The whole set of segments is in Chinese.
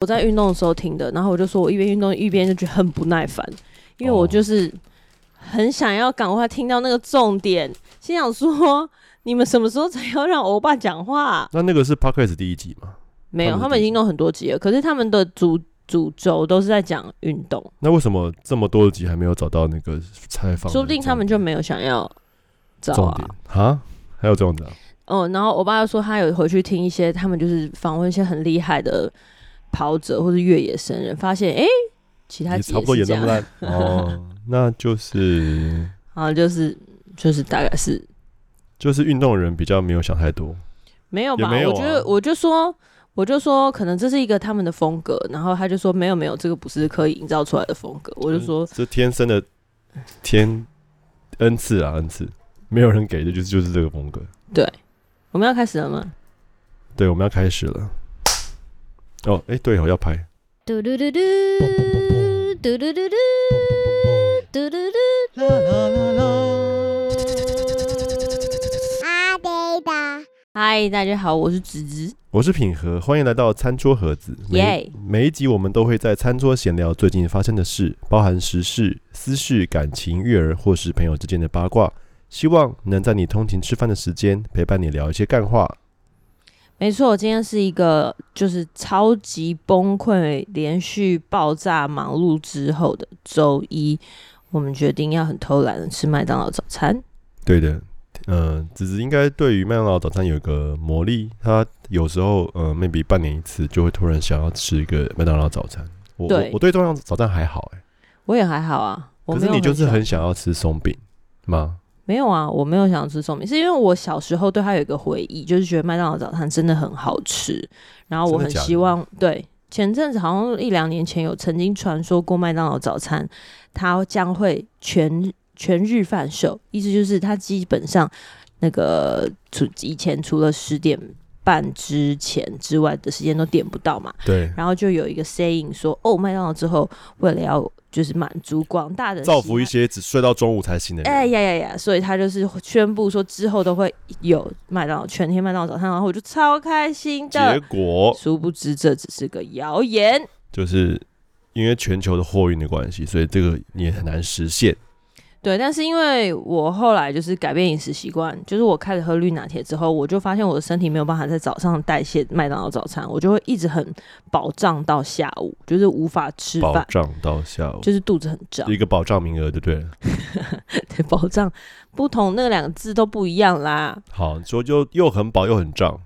我在运动的时候听的，然后我就说我一边运动一边就觉得很不耐烦，因为我就是很想要赶快听到那个重点，心想说你们什么时候才要让欧巴讲话？那那个是 Podcast 第一集吗？没有，他们，已经弄很多集了，可是他们的主主轴都是在讲运动。那为什么这么多集还没有找到那个采访？说不定他们就没有想要找啊？啊？还有这种的？哦，然后我爸又说他有回去听一些，他们就是访问一些很厉害的跑者或是越野神人，发现哎，其他差不多也这么烂 哦，那就是 啊，就是就是大概是就是运动人比较没有想太多，没有吧？有啊、我觉得我就说。我就说，可能这是一个他们的风格，然后他就说没有没有，这个不是可以营造出来的风格。我就说，这天生的天恩赐啊，恩赐，没有人给的，就是就是这个风格。对，我们要开始了吗？对，我们要开始了。哦，哎，对哦，要拍。嘟嘟嘟嘟，嘟嘟嘟嘟，嘟嘟嘟，啦啦啦啦。阿呆的，嗨，大家好，我是子子。我是品和，欢迎来到餐桌盒子。每 Yeah. 每一集我们都会在餐桌闲聊最近发生的事，包含时事、私事、感情、育儿或是朋友之间的八卦。希望能在你通勤吃饭的时间陪伴你聊一些干话。没错，今天是一个就是超级崩溃、连续爆炸忙碌之后的周一，我们决定要很偷懒的吃麦当劳早餐。对的。嗯，子子应该对于麦当劳早餐有一个魔力，他有时候呃，maybe 半年一次就会突然想要吃一个麦当劳早餐。我对我，我对麦当劳早餐还好哎、欸，我也还好啊。可是你就是很想要吃松饼吗？没有啊，我没有想吃松饼，是因为我小时候对他有一个回忆，就是觉得麦当劳早餐真的很好吃，然后我很希望？对，前阵子好像一两年前有曾经传说过麦当劳早餐，它将会全。全日贩售，意思就是它基本上那个除以前除了十点半之前之外的时间都点不到嘛。对。然后就有一个 saying 说，哦，麦当劳之后为了要就是满足广大的造福一些只睡到中午才醒的人，哎呀呀呀，所以他就是宣布说之后都会有麦当劳全天麦当劳早餐，然后我就超开心的。结果，殊不知这只是个谣言，就是因为全球的货运的关系，所以这个也很难实现。对，但是因为我后来就是改变饮食习惯，就是我开始喝绿拿铁之后，我就发现我的身体没有办法在早上代谢麦当劳早餐，我就会一直很饱胀到下午，就是无法吃饭。饱胀到下午，就是肚子很胀。一个保障名额，对不对？对，保障不同，那两个字都不一样啦。好，说就又很饱又很胀。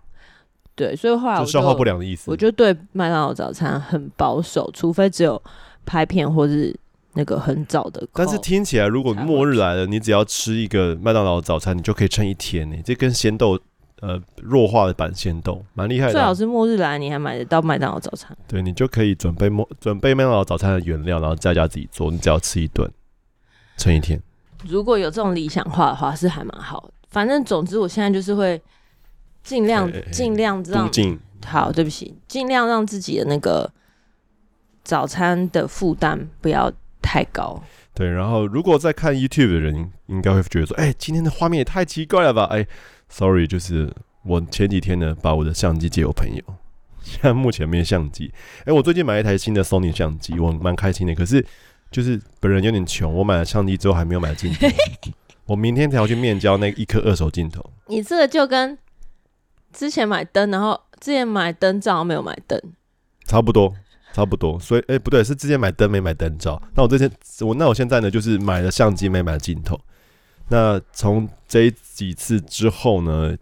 对，所以后来就消化不良的意思。我就对麦当劳早餐很保守，除非只有拍片或是。那个很早的，但是听起来，如果末日来了，你只要吃一个麦当劳早餐，你就可以撑一天呢。这跟鲜豆，呃，弱化的版鲜豆，蛮厉害的。最好是末日来，你还买得到麦当劳早餐。对，你就可以准备末准备麦当劳早餐的原料，然后在家自己做，你只要吃一顿，撑一天。如果有这种理想化的话，是还蛮好。反正总之，我现在就是会尽量尽量让好，对不起，尽量让自己的那个早餐的负担不要。太高，对。然后，如果在看 YouTube 的人，应该会觉得说：“哎、欸，今天的画面也太奇怪了吧？”哎、欸，Sorry，就是我前几天呢，把我的相机借我朋友，现在目前没有相机。哎、欸，我最近买了一台新的 Sony 相机，我蛮开心的。可是，就是本人有点穷，我买了相机之后还没有买镜头。我明天才要去面交那一颗二手镜头。你这个就跟之前买灯，然后之前买灯罩没有买灯，差不多。差不多，所以哎、欸，不对，是之前买灯没买灯罩。那我之前我那我现在呢，就是买了相机没买镜头。那从这几次之后呢，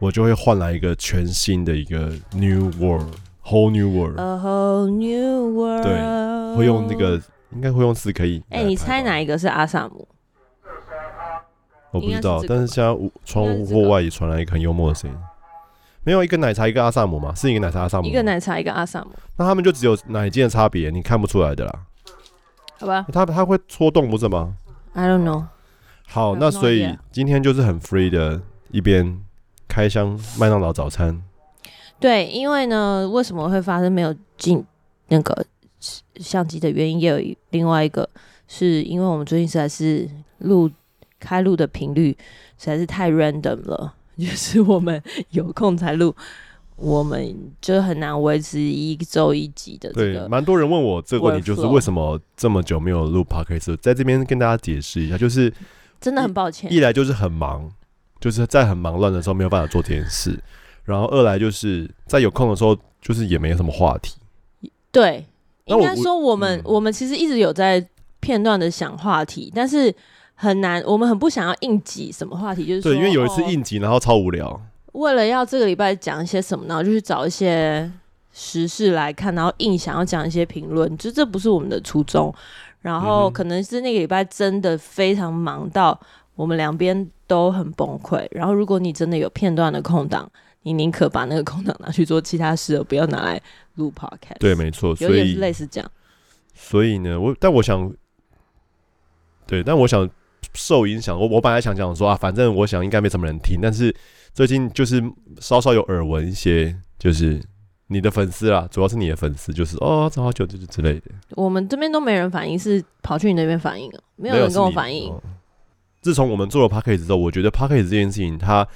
我就会换来一个全新的一个 new world，whole new world，a whole new world。对，会用那个应该会用四 K。哎、欸，你猜哪一个是阿萨姆？我不知道，是但是现在窗户户外也传来一个很幽默的声音。没有一个奶茶，一个阿萨姆吗？是一个奶茶阿萨姆，一个奶茶，一个阿萨姆。那他们就只有奶精的差别，你看不出来的啦。好吧，他他会戳动不是吗？I don't know。好，那所以今天就是很 free 的，一边开箱麦当劳早餐。对，因为呢，为什么会发生没有进那个相机的原因，也有另外一个，是因为我们最近实在是录开录的频率实在是太 random 了。就是我们 有空才录，我们就很难维持一周一集的。对，蛮多人问我这个问题，就是为什么这么久没有录 podcast，在这边跟大家解释一下，就是真的很抱歉，一来就是很忙，就是在很忙乱的时候没有办法做这件事，然后二来就是在有空的时候，就是也没有什么话题。对，应该说我们我们其实一直有在片段的想话题，但是很难，我们很不想要硬挤什么话题，就是说对，因为有一次硬挤，然后超无聊。为了要这个礼拜讲一些什么呢？然后就去找一些时事来看，然后硬想要讲一些评论，就这不是我们的初衷。然后可能是那个礼拜真的非常忙到我们两边都很崩溃。然后如果你真的有片段的空档，你宁可把那个空档拿去做其他事，而不要拿来录 podcast。对，没错，所以有点类似这样。所以呢，我但我想，对，但我想受影响。我我本来想讲说啊，反正我想应该没什么人听，但是。最近就是稍稍有耳闻一些，就是你的粉丝啦，主要是你的粉丝，就是哦，找好久就是之类的。我们这边都没人反应，是跑去你那边反应啊？没有人跟我反应。自从我们做了 Podcast 之后，我觉得 Podcast 这件事情，它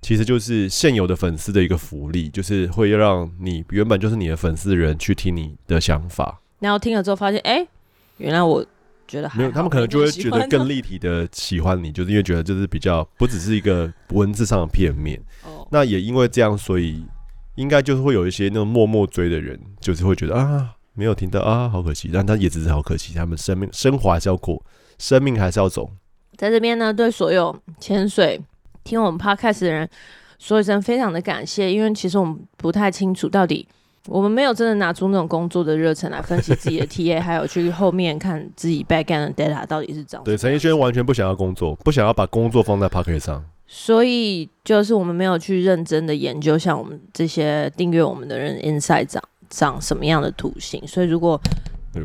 其实就是现有的粉丝的一个福利，就是会让你原本就是你的粉丝人去听你的想法，然后听了之后发现，哎、欸，原来我。觉得没有，他们可能就会觉得更立体的喜欢你，就是因为觉得就是比较不只是一个文字上的片面。哦，那也因为这样，所以应该就是会有一些那种默默追的人，就是会觉得啊，没有听到啊，好可惜。但他也只是好可惜，他们生命生活还是要过，生命还是要走。在这边呢，对所有潜水听我们 Podcast 的人说一声非常的感谢，因为其实我们不太清楚到底。我们没有真的拿出那种工作的热忱来分析自己的 TA，还有去后面看自己 backend 的 data 到底是怎样。对，陈奕迅完全不想要工作，不想要把工作放在 Podcast 上。所以就是我们没有去认真的研究，像我们这些订阅我们的人 inside 长长什么样的图形。所以如果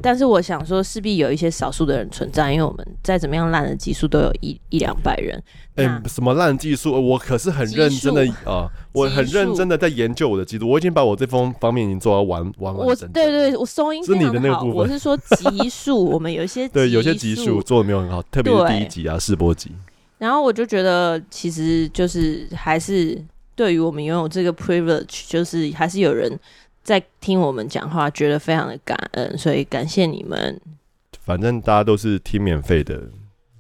但是我想说，势必有一些少数的人存在，因为我们再怎么样烂的技术，都有一一两百人。哎、欸，什么烂技术？我可是很认真的啊，我很认真的在研究我的技术。我已经把我这方方面已经做到完完完整。对，对对，我收音。是你的那个部分。我是说集数，我们有一些对有些集数做的没有很好，特别是第一集啊试播集。然后我就觉得，其实就是还是对于我们拥有这个 privilege，就是还是有人。在听我们讲话，觉得非常的感恩，所以感谢你们。反正大家都是听免费的，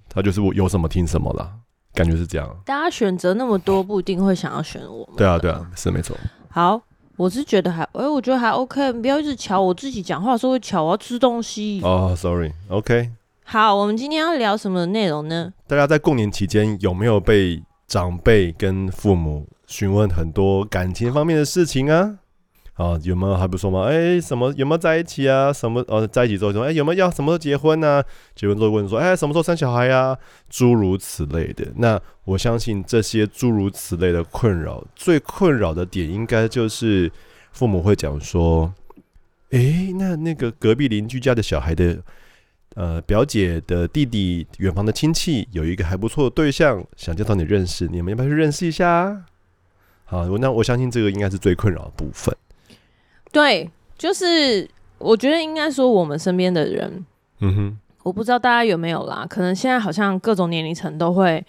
他就是我有什么听什么啦，感觉是这样。大家选择那么多，不一定会想要选我们。对啊，对啊，是没错。好，我是觉得还，哎、欸，我觉得还 OK，不要一直瞧我自己讲话的时候会瞧，我要吃东西。哦、oh，Sorry，OK。好，我们今天要聊什么内容呢？大家在过年期间有没有被长辈跟父母询问很多感情方面的事情啊？啊，有没有还不说吗？哎、什么有没有在一起啊？什么呃、在一起之后说，哎、有没有要什么时候结婚啊？结婚之后问说，哎、什么时候生小孩呀、啊？诸如此类的。那我相信这些诸如此类的困扰，最困扰的点应该就是父母会讲说，哎、那那个隔壁邻居家的小孩的呃表姐的弟弟，远房的亲戚有一个还不错的对象，想介绍你认识，你们要不要去认识一下？好，那我相信这个应该是最困扰的部分。对，就是我觉得应该说我们身边的人，嗯哼，我不知道大家有没有啦，可能现在好像各种年龄层都会，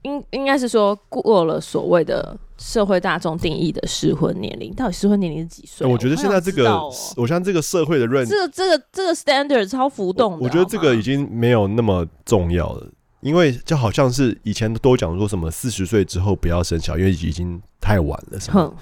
应应该是说过了所谓的社会大众定义的适婚年龄，到底适婚年龄是几岁？我觉得现在这个，我，我像这个社会的认，这个这个这个 standard 超浮动的我，我觉得这个已经没有那么重要了。因为就好像是以前都讲说什么四十岁之后不要生小孩，因为已经太晚了，是吗？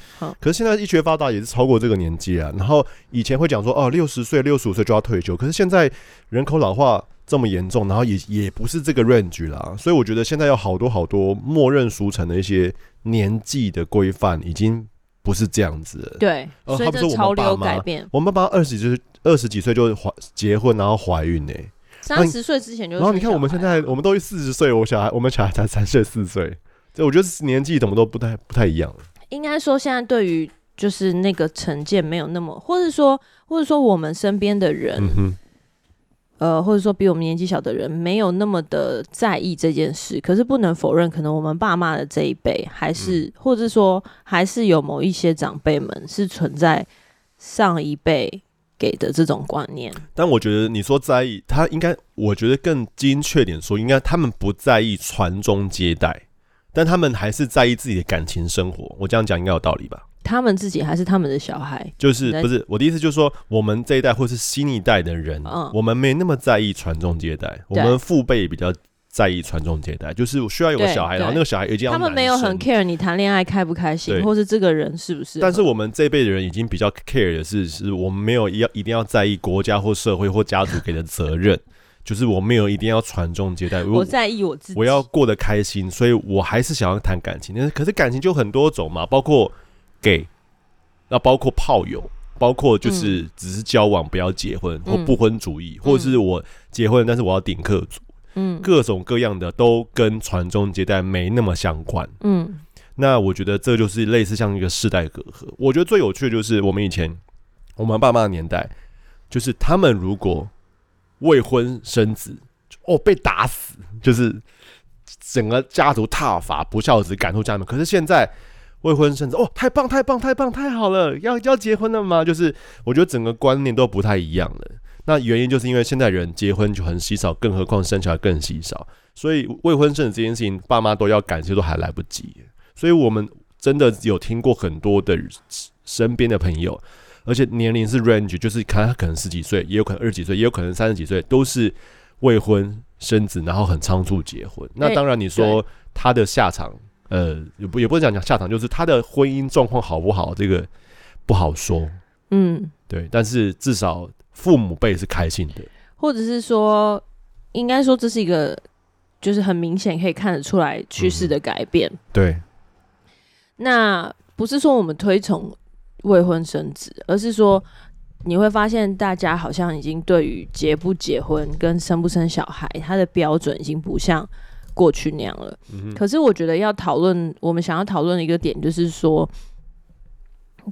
可是现在医学发达也是超过这个年纪啊。然后以前会讲说哦，六十岁、六十五岁就要退休。可是现在人口老化这么严重，然后也也不是这个 range 啦。所以我觉得现在有好多好多默认俗成的一些年纪的规范，已经不是这样子了。对，所以这潮流改变。我们爸妈二十几岁、二十几岁就怀结婚，然后怀孕呢、欸。三十岁之前就，然后你看我们现在，我们都四十岁，我小孩，我们小孩才三岁四岁，这我觉得年纪怎么都不太不太一样。应该说，现在对于就是那个成见没有那么，或者说，或者说我们身边的人，嗯、呃，或者说比我们年纪小的人，没有那么的在意这件事。可是不能否认，可能我们爸妈的这一辈，还是、嗯、或者说还是有某一些长辈们是存在上一辈。给的这种观念，但我觉得你说在意，他应该，我觉得更精确点说，应该他们不在意传宗接代，但他们还是在意自己的感情生活。我这样讲应该有道理吧？他们自己还是他们的小孩？就是不是我的意思，就是说我们这一代或是新一代的人，嗯、我们没那么在意传宗接代，我们父辈比较在意传宗接代，就是需要有个小孩，然后那个小孩一定要。他们没有很 care 你谈恋爱开不开心，或是这个人是不是？但是我们这一辈的人已经比较 care 的是，是我们没有要一定要在意国家或社会或家族给的责任。就是我没有一定要传宗接代，我在意我自己，我要过得开心，所以我还是想要谈感情。但是可是感情就很多种嘛，包括 gay，那包括炮友，包括就是只是交往不要结婚、嗯、或不婚主义，或者是我结婚但是我要顶客族，嗯，各种各样的都跟传宗接代没那么相关，嗯，那我觉得这就是类似像一个世代隔阂。我觉得最有趣的就是我们以前我们爸妈的年代，就是他们如果。未婚生子，哦，被打死，就是整个家族踏伐，不孝子赶出家门。可是现在未婚生子，哦，太棒，太棒，太棒，太好了，要要结婚了吗？就是我觉得整个观念都不太一样了。那原因就是因为现在人结婚就很稀少，更何况生小孩更稀少，所以未婚生子这件事情，爸妈都要感谢都还来不及。所以我们真的有听过很多的身边的朋友。而且年龄是 range，就是看他可能十几岁，也有可能二十几岁，也有可能三十几岁，都是未婚生子，然后很仓促结婚。那当然，你说他的下场，呃，也不也不是讲讲下场，就是他的婚姻状况好不好，这个不好说。嗯，对。但是至少父母辈是开心的，或者是说，应该说这是一个，就是很明显可以看得出来趋势的改变。嗯。对。那不是说我们推崇。未婚生子，而是说你会发现，大家好像已经对于结不结婚跟生不生小孩，他的标准已经不像过去那样了。嗯、可是，我觉得要讨论，我们想要讨论的一个点，就是说。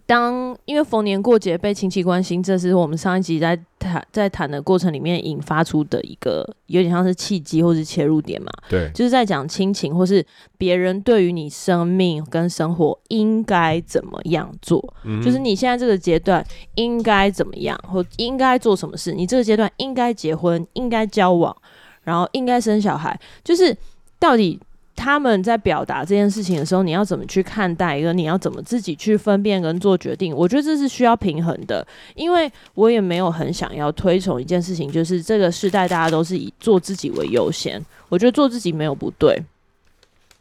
当因为逢年过节被亲戚关心，这是我们上一集在谈在谈的过程里面引发出的一个有点像是契机或是切入点嘛。对，就是在讲亲情或是别人对于你生命跟生活应该怎么样做，嗯，就是你现在这个阶段应该怎么样，或应该做什么事。你这个阶段应该结婚，应该交往，然后应该生小孩，就是到底。他们在表达这件事情的时候，你要怎么去看待？一个你要怎么自己去分辨跟做决定？我觉得这是需要平衡的，因为我也没有很想要推崇一件事情，就是这个时代大家都是以做自己为优先。我觉得做自己没有不对，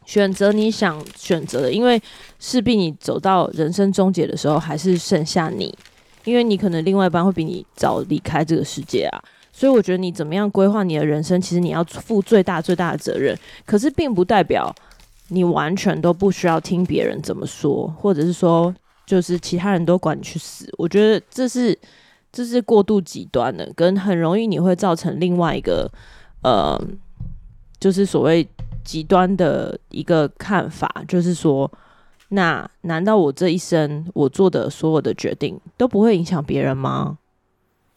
选择你想选择的，因为势必你走到人生终结的时候，还是剩下你，因为你可能另外一半会比你早离开这个世界啊。所以我觉得你怎么样规划你的人生，其实你要负最大最大的责任。可是并不代表你完全都不需要听别人怎么说，或者是说就是其他人都管你去死。我觉得这是这是过度极端的，跟很容易你会造成另外一个呃，就是所谓极端的一个看法，就是说，那难道我这一生我做的所有的决定都不会影响别人吗？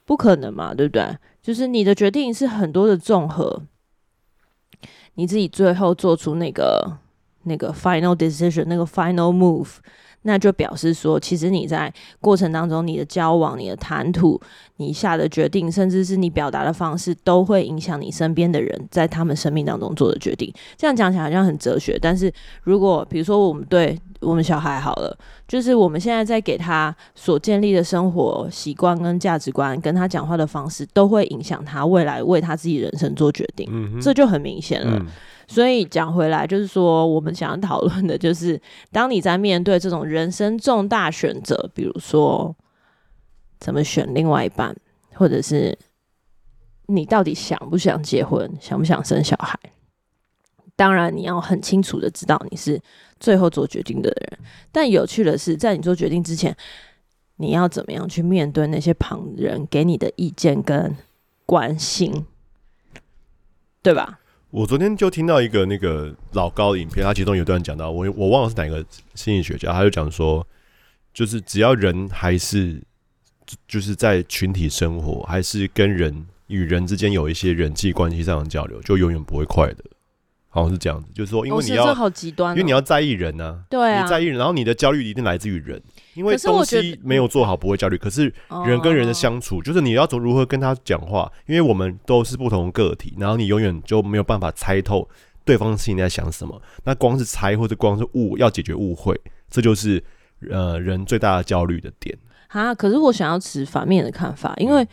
不可能嘛，对不对？就是你的决定是很多的综合，你自己最后做出那个那个 final decision，那个 final move，那就表示说，其实你在过程当中，你的交往、你的谈吐、你下的决定，甚至是你表达的方式，都会影响你身边的人在他们生命当中做的决定。这样讲起来好像很哲学，但是如果比如说我们对我们小孩好了，就是我们现在在给他所建立的生活习惯跟价值观，跟他讲话的方式，都会影响他未来为他自己人生做决定。嗯，这就很明显了。嗯。所以讲回来，就是说我们想要讨论的，就是当你在面对这种人生重大选择，比如说怎么选另外一半，或者是你到底想不想结婚，想不想生小孩。当然，你要很清楚的知道你是最后做决定的人。但有趣的是，在你做决定之前，你要怎么样去面对那些旁人给你的意见跟关心，对吧？我昨天就听到一个那个老高的影片，他其中有段讲到，我我忘了是哪个心理学家，他就讲说，就是只要人还是就是在群体生活，还是跟人与人之间有一些人际关系上的交流，就永远不会快乐。好像是这样子，就是说，因为你要，好极端，因为你要在意人呢、啊，对啊，你在意人，然后你的焦虑一定来自于人，因为东西没有做好不会焦虑，可是人跟人的相处，就是你要怎如何跟他讲话，因为我们都是不同个体，然后你永远就没有办法猜透对方心里在想什么，那光是猜或者光是误要解决误会，这就是呃人最大的焦虑的点。啊，可是我想要持反面的看法，因为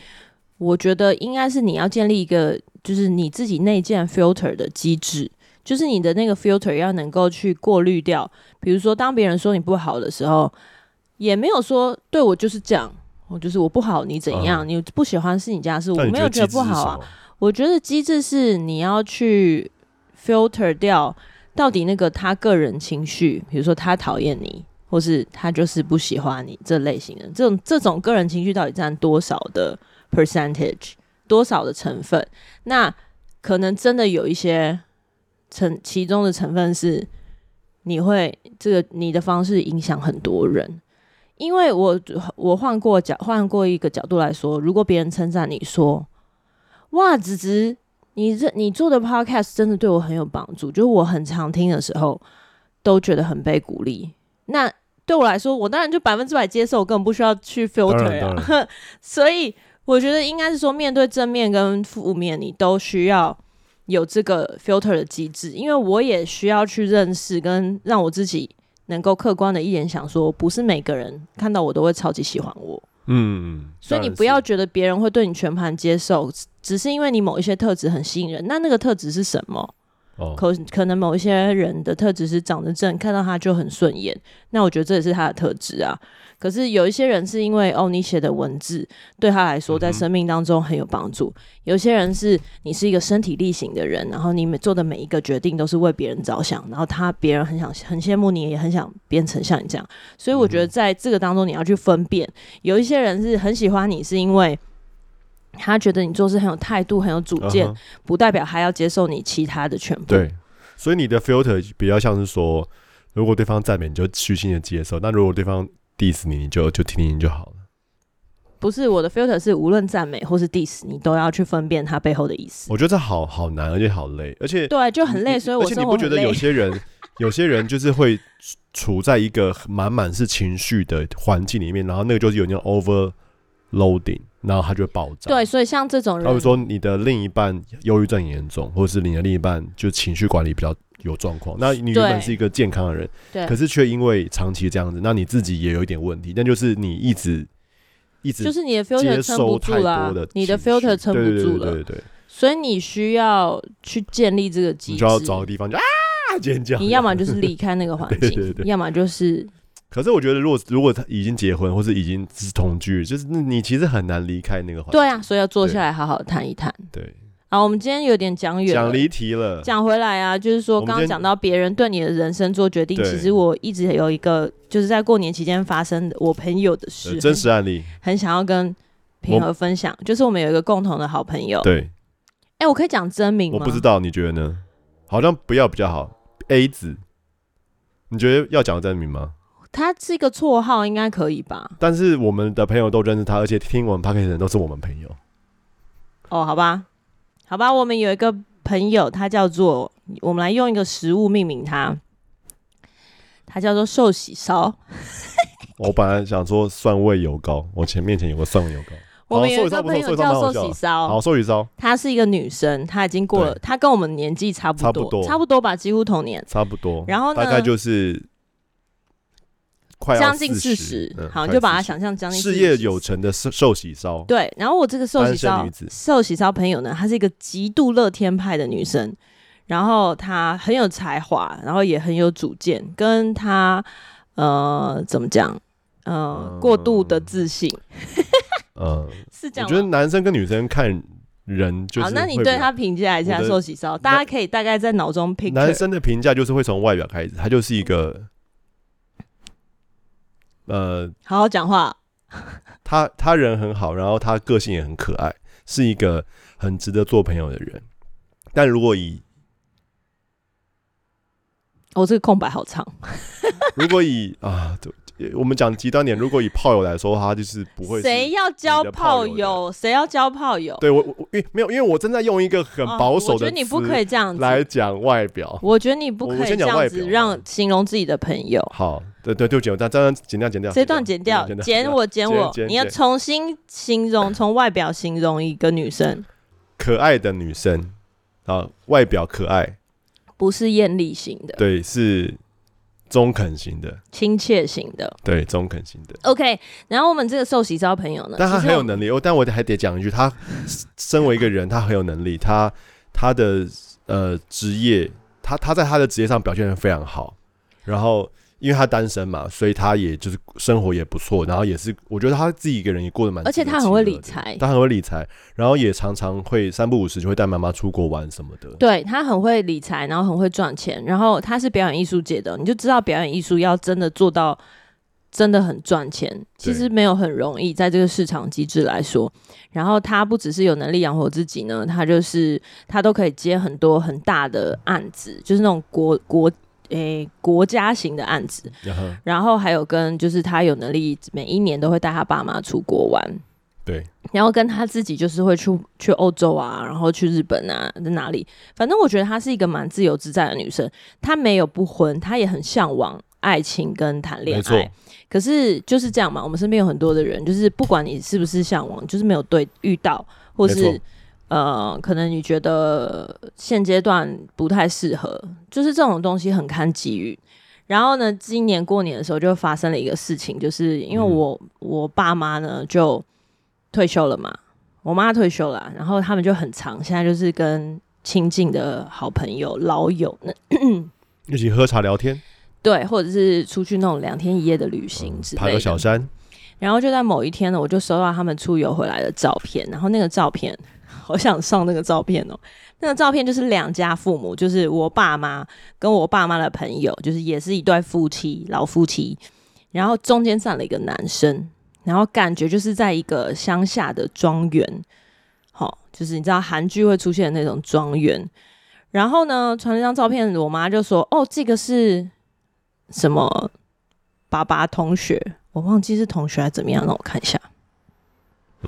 我觉得应该是你要建立一个，就是你自己内建 filter 的机制，就是你的那个 filter 要能够去过滤掉，比如说当别人说你不好的时候，也没有说对我就是这样，我就是我不好，你怎样，嗯、你不喜欢是你家事，我没有觉得不好啊。我觉得机制是你要去 filter 掉到底那个他个人情绪，比如说他讨厌你。或是他就是不喜欢你这类型的，这种这种个人情绪到底占多少的 percentage，多少的成分？那可能真的有一些成其中的成分是你会这个你的方式影响很多人，因为我我换过角换过一个角度来说，如果别人称赞你说，哇，子子，你这你做的 podcast 真的对我很有帮助，就是我很常听的时候都觉得很被鼓励。那对我来说，我当然就百分之百接受，我根本不需要去 filter 啊。所以我觉得应该是说，面对正面跟负面，你都需要有这个 filter 的机制。因为我也需要去认识跟让我自己能够客观的一点想说，不是每个人看到我都会超级喜欢我。嗯，所以你不要觉得别人会对你全盘接受，只是因为你某一些特质很吸引人。那那个特质是什么？可可能某一些人的特质是长得正，看到他就很顺眼，那我觉得这也是他的特质啊。可是有一些人是因为哦，你写的文字对他来说在生命当中很有帮助。嗯、有些人是你是一个身体力行的人，然后你每做的每一个决定都是为别人着想，然后他别人很想很羡慕你，也很想变成像你这样。所以我觉得在这个当中你要去分辨，有一些人是很喜欢你是因为。他觉得你做事很有态度，很有主见，uh huh. 不代表还要接受你其他的全部。对，所以你的 filter 比较像是说，如果对方赞美，你就虚心的接受；那如果对方 diss 你，你就就听听就好了。不是我的 filter 是无论赞美或是 diss，你都要去分辨他背后的意思。我觉得这好好难，而且好累，而且对，就很累。所以我而且你不觉得有些人，有些人就是会处在一个满满是情绪的环境里面，然后那个就是有那种 overloading。然后他就会爆炸。对，所以像这种人，他会说你的另一半忧郁症严重，或者是你的另一半就情绪管理比较有状况。那你原本是一个健康的人，对，可是却因为长期这样子，那你自己也有一点问题。那就是你一直一直就是你的 filter 撑不住了，你的 filter 撑不住了，对对对。所以你需要去建立这个机制，你就要找个地方就啊尖叫。你要么就是离开那个环境，对对对，要么就是。可是我觉得，如果如果他已经结婚，或是已经是同居，就是你其实很难离开那个环境。对啊，所以要坐下来好好谈一谈。对，好，我们今天有点讲远，讲离题了。讲回来啊，就是说刚刚讲到别人对你的人生做决定，其实我一直有一个，就是在过年期间发生的我朋友的事，真实案例，很想要跟平和分享。就是我们有一个共同的好朋友。对，哎，我可以讲真名吗？我不知道，你觉得呢？好像不要比较好。A 子，你觉得要讲真名吗？他是一个绰号，应该可以吧？但是我们的朋友都认识他，而且听我们 podcast 的人都是我们朋友。哦，好吧，好吧，我们有一个朋友，他叫做，我们来用一个食物命名他，他叫做寿喜烧。我本来想说蒜味油糕，我前面前有个蒜味油糕。我们有一个朋友叫寿喜烧，好，寿喜烧，她是一个女生，她已经过了，她跟我们年纪差不多，差不多，差不多吧，几乎同年，差不多。然后呢，大概就是。将近四十，好，就把它想象将近事业有成的寿寿喜烧。对，然后我这个寿喜烧寿喜烧朋友呢，她是一个极度乐天派的女生，然后她很有才华，然后也很有主见，跟她呃怎么讲呃过度的自信，嗯 是这样。我觉得男生跟女生看人就是好，那你对他评价一下寿喜烧，大家可以大概在脑中评。男生的评价就是会从外表开始，他就是一个。呃，好好讲话。他他人很好，然后他个性也很可爱，是一个很值得做朋友的人。但如果以我、哦、这个空白好长。如果以啊，我们讲极端点，如果以炮友来说，他就是不会。谁要交炮友？谁要交炮友？对我我因为没有，因为我正在用一个很保守的、哦，我觉得你不可以这样子来讲外表。我觉得你不可以这样子让形容自己的朋友。好。对对对，剪，但这段剪掉，剪掉。这段剪掉，剪我，剪我。你要重新形容，从外表形容一个女生，可爱的女生啊，外表可爱，不是艳丽型的。对，是中肯型的，亲切型的，对，中肯型的。OK，然后我们这个寿喜烧朋友呢，但他很有能力，哦，但我还得讲一句，他身为一个人，他很有能力，他他的呃职业，他他在他的职业上表现的非常好，然后。因为他单身嘛，所以他也就是生活也不错，然后也是我觉得他自己一个人也过得蛮，而且他很会理财，他很会理财，然后也常常会三不五时就会带妈妈出国玩什么的。对，他很会理财，然后很会赚钱，然后他是表演艺术界的，你就知道表演艺术要真的做到真的很赚钱，其实没有很容易，在这个市场机制来说。然后他不只是有能力养活自己呢，他就是他都可以接很多很大的案子，就是那种国国。诶、欸，国家型的案子，uh-huh. 然后还有跟就是他有能力，每一年都会带他爸妈出国玩，对，然后跟他自己就是会去去欧洲啊，然后去日本啊，在哪里，反正我觉得她是一个蛮自由自在的女生，她没有不婚，她也很向往爱情跟谈恋爱，可是就是这样嘛，我们身边有很多的人，就是不管你是不是向往，就是没有对遇到，或是。呃，可能你觉得现阶段不太适合，就是这种东西很看机遇。然后呢，今年过年的时候就发生了一个事情，就是因为我、嗯、我爸妈呢就退休了嘛，我妈退休了，然后他们就很长，现在就是跟亲近的好朋友、老友呢一起喝茶聊天，对，或者是出去那种两天一夜的旅行之类的，爬个小山。然后就在某一天呢，我就收到他们出游回来的照片，然后那个照片。好想上那个照片哦！那个照片就是两家父母，就是我爸妈跟我爸妈的朋友，就是也是一对夫妻，老夫妻。然后中间站了一个男生，然后感觉就是在一个乡下的庄园，好，就是你知道韩剧会出现的那种庄园。然后呢，传了张照片，我妈就说：“哦，这个是什么？爸爸同学，我忘记是同学还是怎么样？让我看一下。”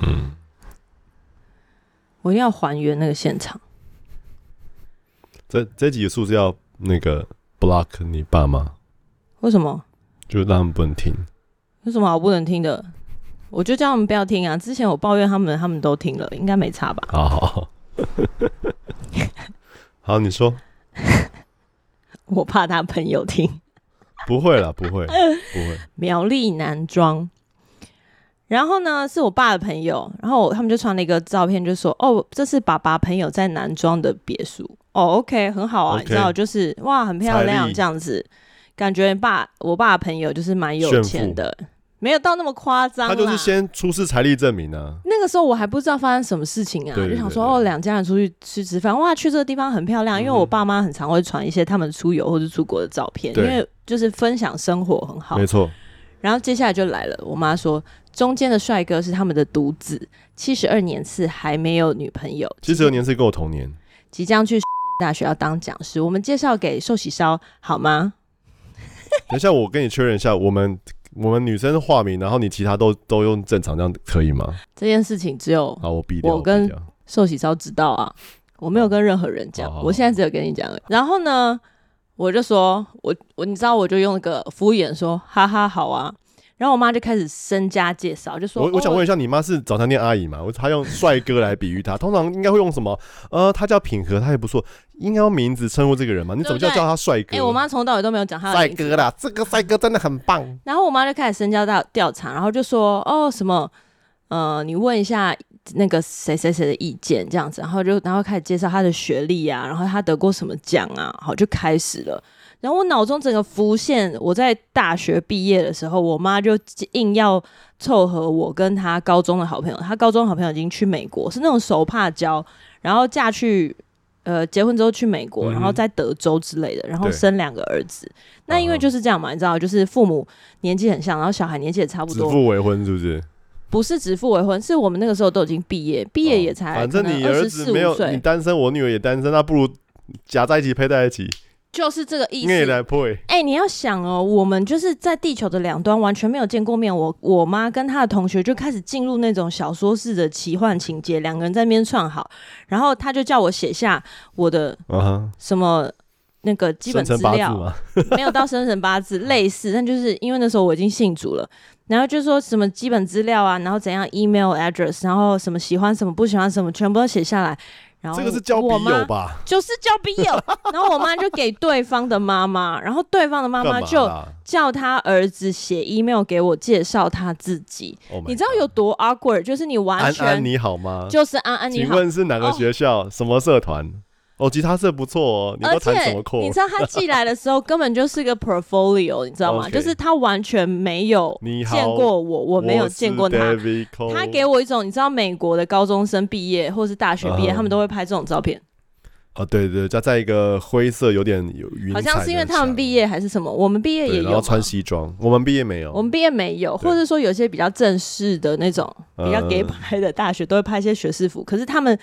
嗯。我一定要还原那个现场。这这几个数字要那个 block 你爸妈？为什么？就让他们不能听。有什么好不能听的？我就叫他们不要听啊！之前我抱怨他们，他们都听了，应该没差吧？好好好，好，你说。我怕他朋友听。不会啦，不会，不会。苗栗男装。然后呢，是我爸的朋友，然后他们就传了一个照片，就说：“哦，这是爸爸朋友在南庄的别墅。”哦，OK，很好啊你知道，就是哇，很漂亮这样子，感觉爸我爸的朋友就是蛮有钱的，没有到那么夸张。他就是先出示财力证明啊。那个时候我还不知道发生什么事情啊，对对对对，就想说哦，两家人出去吃吃饭，哇，去这个地方很漂亮，因为我爸妈很常会传一些他们出游或者出国的照片，因为就是分享生活很好，没错。然后接下来就来了，我妈说。中间的帅哥是他们的独子，七十二年次还没有女朋友。七十二年次跟我同年，即将去大学要当讲师。我们介绍给寿喜烧好吗？等一下，我跟你确认一下，我们我们女生的化名，然后你其他都都用正常，这样可以吗？这件事情只有我我跟寿喜烧知道啊，我没有跟任何人讲，我现在只有跟你讲。然后呢，我就说我我你知道，我就用那个敷衍说，哈哈，好啊。然后我妈就开始身家介绍，就说：“我我想问一下，你妈是早餐店阿姨吗？我她用帅哥来比喻他，通常应该会用什么？呃，他叫品和，他也不错，应该用名字称呼这个人嘛？你怎么叫叫他帅哥？”哎、欸，我妈从头到尾都没有讲他帅哥啦，这个帅哥真的很棒。然后我妈就开始身家调调查，然后就说：“哦，什么？呃，你问一下那个谁谁谁的意见，这样子。”然后就然后开始介绍他的学历啊，然后他得过什么奖啊，好，就开始了。然后我脑中整个浮现，我在大学毕业的时候，我妈就硬要凑合我跟她高中的好朋友。她高中好朋友已经去美国，是那种手帕交，然后嫁去呃结婚之后去美国，嗯、然后在德州之类的，然后生两个儿子。那因为就是这样嘛，你知道，就是父母年纪很像，然后小孩年纪也差不多。指腹为婚是不是？不是指腹为婚，是我们那个时候都已经毕业，毕业也才、哦、反正你儿子没有你单身，我女儿也单身，那不如夹在一起配在一起。就是这个意思。哎、欸，你要想哦，我们就是在地球的两端，完全没有见过面。我我妈跟她的同学就开始进入那种小说式的奇幻情节，两个人在那边串好，然后他就叫我写下我的什么那个基本资料，没有到生辰八字类似，但就是因为那时候我已经信主了，然后就说什么基本资料啊，然后怎样 email address，然后什么喜欢什么不喜欢什么，全部都写下来。然后这个是交笔友吧？就是交笔友。然后我妈就给对方的妈妈，然后对方的妈妈就叫他儿子写 email 给我介绍他自己。Oh、你知道有多 awkward？就是你完全安安你好吗？就是安安你好。请问是哪个学校？哦、什么社团？哦，吉他社不错哦。你都弹什么课？你知道他寄来的时候 根本就是个 portfolio，你知道吗？Okay. 就是他完全没有见过我，我没有见过他。他给我一种你知道美国的高中生毕业或是大学毕业，uh. 他们都会拍这种照片。哦，对对，就在一个灰色有点有云，好像是因为他们毕业还是什么？我们毕业也有，然后穿西装。我们毕业没有，我们毕业没有，或者说有些比较正式的那种比较给拍的大学都会拍一些学士服，可是他们。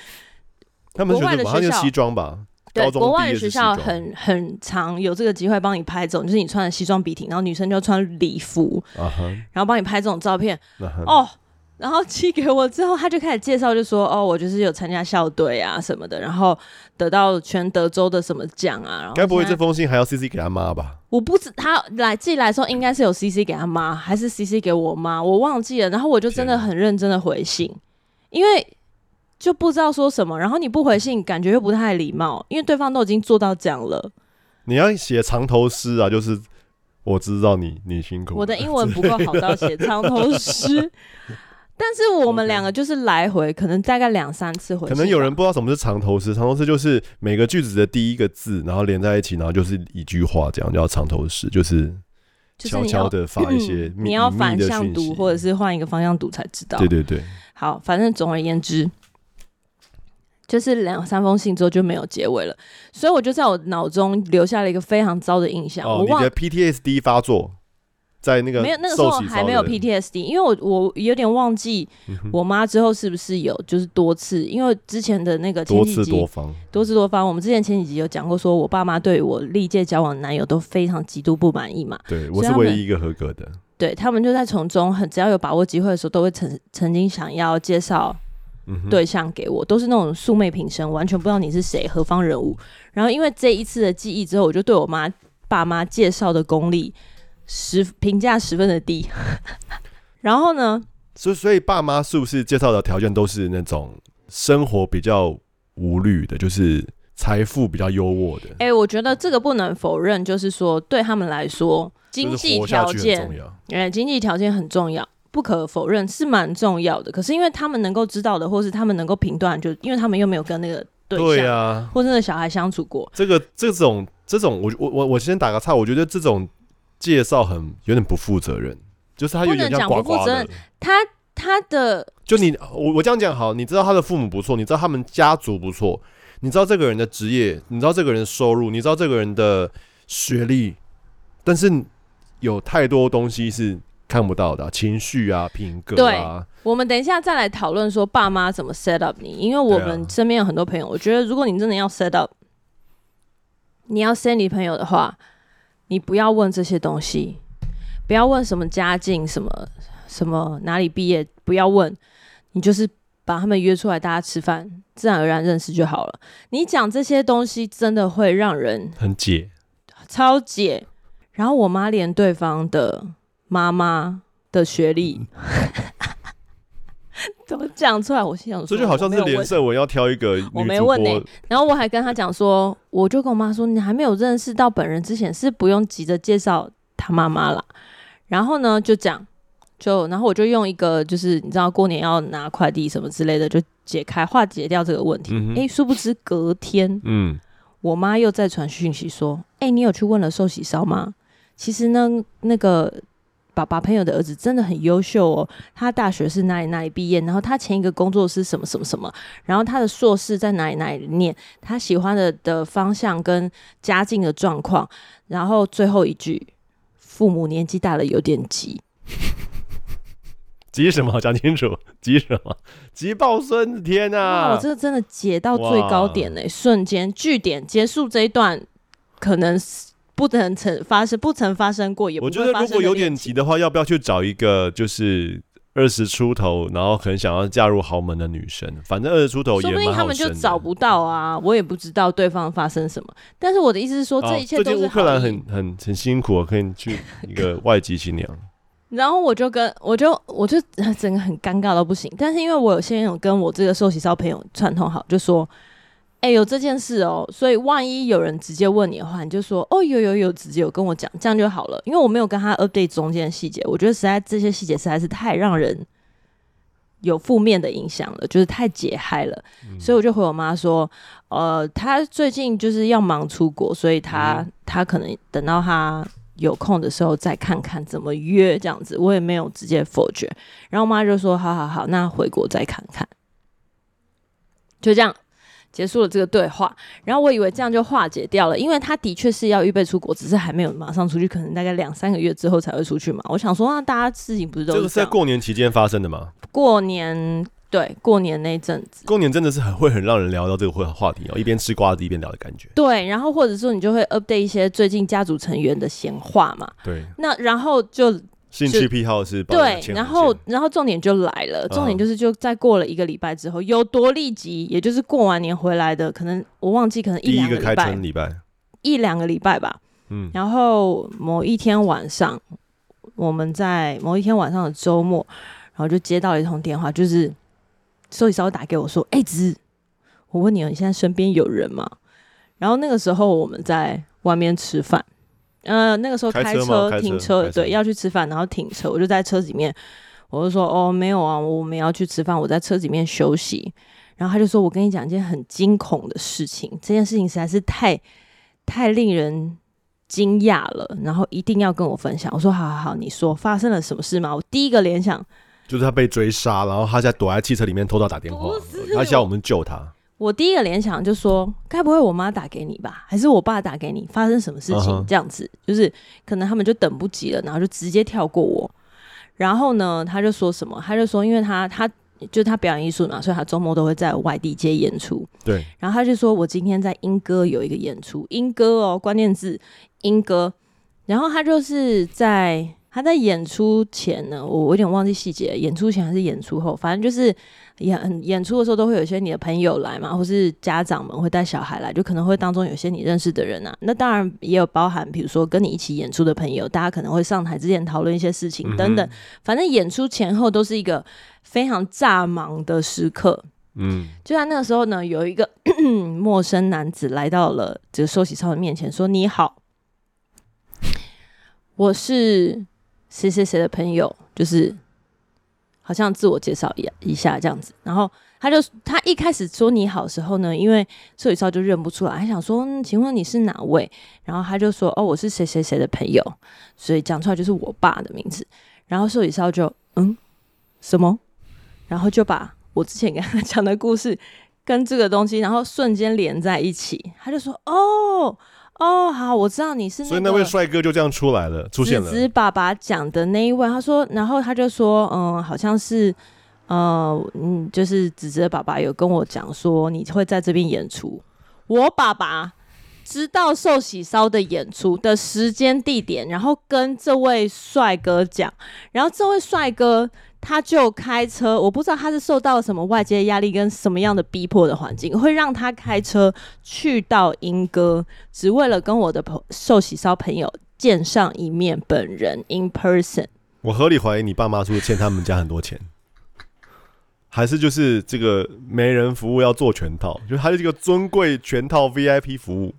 他们国外的学校西装吧，对，国外的学校很很常有这个机会帮你拍这种，就是你穿的西装笔挺，然后女生就穿礼服，uh -huh. 然后帮你拍这种照片。Uh -huh. 哦，然后寄给我之后，他就开始介绍，就说哦，我就是有参加校队啊什么的，然后得到全德州的什么奖啊。然后该不会这封信还要 CC 给他妈吧？我不知他来寄来的时候应该是有 CC 给他妈，还是 CC 给我妈，我忘记了。然后我就真的很认真的回信，因为。就不知道说什么，然后你不回信，感觉又不太礼貌，因为对方都已经做到这样了。你要写长头诗啊，就是我知道你你辛苦。我的英文不够好到写长头诗，但是我们两个就是来回，可能大概两三次回。可能有人不知道什么是长头诗，长头诗就是每个句子的第一个字，然后连在一起，然后就是一句话，这样叫长头诗，就是悄悄的发一些、嗯、你要反向读，或者是换一个方向读才知道。对对对，好，反正总而言之。就是两三封信之后就没有结尾了，所以我就在我脑中留下了一个非常糟的印象。哦，你的 PTSD 发作在那个没有那个时候还没有 PTSD，因为我我有点忘记我妈之后是不是有就是多次，因为之前的那个前几集多次多方多次多方，我们之前前几集有讲过，说我爸妈对我历届交往男友都非常极度不满意嘛。对，我是唯一一个合格的。对，他们就在从中很只要有把握机会的时候，都会曾曾经想要介绍。对象给我都是那种素昧平生，完全不知道你是谁，何方人物。然后因为这一次的记忆之后，我就对我妈爸妈介绍的功力十评价十分的低。然后呢，所所以爸妈是不是介绍的条件都是那种生活比较无虑的，就是财富比较优渥的？哎、欸，我觉得这个不能否认，就是说对他们来说，经济条件，哎、欸，经济条件很重要。不可否认是蛮重要的，可是因为他们能够知道的，或是他们能够评断，就因为他们又没有跟那个对象，对啊，或者那个小孩相处过。这个这种这种，我我我我先打个岔，我觉得这种介绍很有点不负责任，就是他有点讲不负责任，他他的就你我我这样讲好，你知道他的父母不错，你知道他们家族不错，你知道这个人的职业，你知道这个人的收入，你知道这个人的学历，但是有太多东西是。看不到的、啊、情绪啊，品格啊。对，我们等一下再来讨论说爸妈怎么 set up 你，因为我们身边有很多朋友，我觉得如果你真的要 set up，你要 set 你朋友的话，你不要问这些东西，不要问什么家境，什么什么哪里毕业，不要问，你就是把他们约出来，大家吃饭，自然而然认识就好了。你讲这些东西真的会让人很解，超解。然后我妈连对方的。妈妈的学历 怎么讲出来？我心想说，这就好像是连胜文要挑一个，我没问呢、欸。然后我还跟他讲说，我就跟我妈说，你还没有认识到本人之前，是不用急着介绍他妈妈了。然后呢，就讲，就然后我就用一个，就是你知道过年要拿快递什么之类的，就解开化解掉这个问题。哎、嗯欸，殊不知隔天，嗯，我妈又再传讯息说，哎、欸，你有去问了寿喜烧吗？其实呢，那个。爸爸朋友的儿子真的很优秀哦，他大学是哪里哪里毕业，然后他前一个工作是什么什么什么，然后他的硕士在哪里哪里念，他喜欢的的方向跟家境的状况，然后最后一句，父母年纪大了有点急，急什么？讲清楚，急什么？急抱孙子！天哪，我这个真的解到最高点呢，瞬间句点结束这一段，可能不曾曾发生，不曾发生过，也。我觉得如果有点急的话，要不要去找一个就是二十出头，然后很想要嫁入豪门的女生？反正二十出头也。说不定他们就找不到啊，我也不知道对方发生什么。但是我的意思是说，这一切都是。乌克兰很很很辛苦，可以去一个 外籍新娘。然后我就跟我就我就整个很尴尬到不行。但是因为我有先有跟我这个寿喜烧朋友串通好，就说哎、欸，有这件事哦，所以万一有人直接问你的话，你就说哦，有有有，直接有跟我讲，这样就好了。因为我没有跟他 update 中间的细节，我觉得实在这些细节实在是太让人有负面的影响了，就是太解嗨了。嗯、所以我就回我妈说，呃，他最近就是要忙出国，所以他、嗯、他可能等到他有空的时候再看看怎么约这样子。我也没有直接否决。然后我妈就说，好好好，那回国再看看，就这样。结束了这个对话，然后我以为这样就化解掉了，因为他的确是要预备出国，只是还没有马上出去，可能大概两三个月之后才会出去嘛。我想说，那大家事情不是都这个是在过年期间发生的吗？过年，对，过年那阵子，过年真的是很会很让人聊到这个话话题哦，一边吃瓜子一边聊的感觉。对，然后或者说你就会 update 一些最近家族成员的闲话嘛。对，那然后就。兴趣癖好是对，然后然后重点就来了，重点就是就在过了一个礼拜之后，有多立即，也就是过完年回来的，可能我忘记，可能一两个礼拜，一两个礼拜吧。嗯，然后某一天晚上，我们在某一天晚上的周末，然后就接到了一通电话，就是收银员打给我说：“哎，子，我问你，你现在身边有人吗？”然后那个时候我们在外面吃饭。呃，那个时候开车，停车，车对，要去吃饭，然后停车，我就在车子里面，我就说哦，没有啊，我们要去吃饭，我在车子里面休息。然后他就说，我跟你讲一件很惊恐的事情，这件事情实在是太太令人惊讶了，然后一定要跟我分享。我说好好好，你说发生了什么事吗？我第一个联想就是他被追杀，然后他在躲在汽车里面偷偷打电话，他需要我们救他。我第一个联想就说，该不会我妈打给你吧？还是我爸打给你？发生什么事情？这样子，uh. 就是可能他们就等不及了，然后就直接跳过我。然后呢，他就说什么？他就说，因为他他就是他表演艺术嘛，所以他周末都会在外地接演出。对。然后他就说我今天在英歌有一个演出，英歌哦，关键字英歌。然后他就是在。他在演出前呢，我有点忘记细节，演出前还是演出后，反正就是演演出的时候都会有一些你的朋友来嘛，或是家长们会带小孩来，就可能会当中有些你认识的人啊。那当然也有包含，比如说跟你一起演出的朋友，大家可能会上台之前讨论一些事情等等。嗯、反正演出前后都是一个非常炸忙的时刻。嗯，就在那个时候呢，有一个 陌生男子来到了这个寿喜烧的面前，说：“你好，我是。”谁谁谁的朋友，就是好像自我介绍一一下这样子，然后他就他一开始说你好时候呢，因为寿喜烧就认不出来，还想说，嗯，请问你是哪位？然后他就说哦，我是谁谁谁的朋友，所以讲出来就是我爸的名字。然后寿喜烧就嗯什么？然后就把我之前跟他讲的故事跟这个东西，然后瞬间连在一起，他就说哦。哦，好，我知道你是那，所以那位帅哥就这样出来了，出现了。子子爸爸讲的那一位，他说，然后他就说，嗯，好像是，呃，嗯，就是子子的爸爸有跟我讲说你会在这边演出。我爸爸知道寿喜烧的演出的时间地点，然后跟这位帅哥讲，然后这位帅哥。他就开车，我不知道他是受到了什么外界压力跟什么样的逼迫的环境，会让他开车去到英歌，只为了跟我的朋寿喜烧朋友见上一面，本人 in person。我合理怀疑你爸妈是不是欠他们家很多钱，还是就是这个媒人服务要做全套，就还是这个尊贵全套 VIP 服务。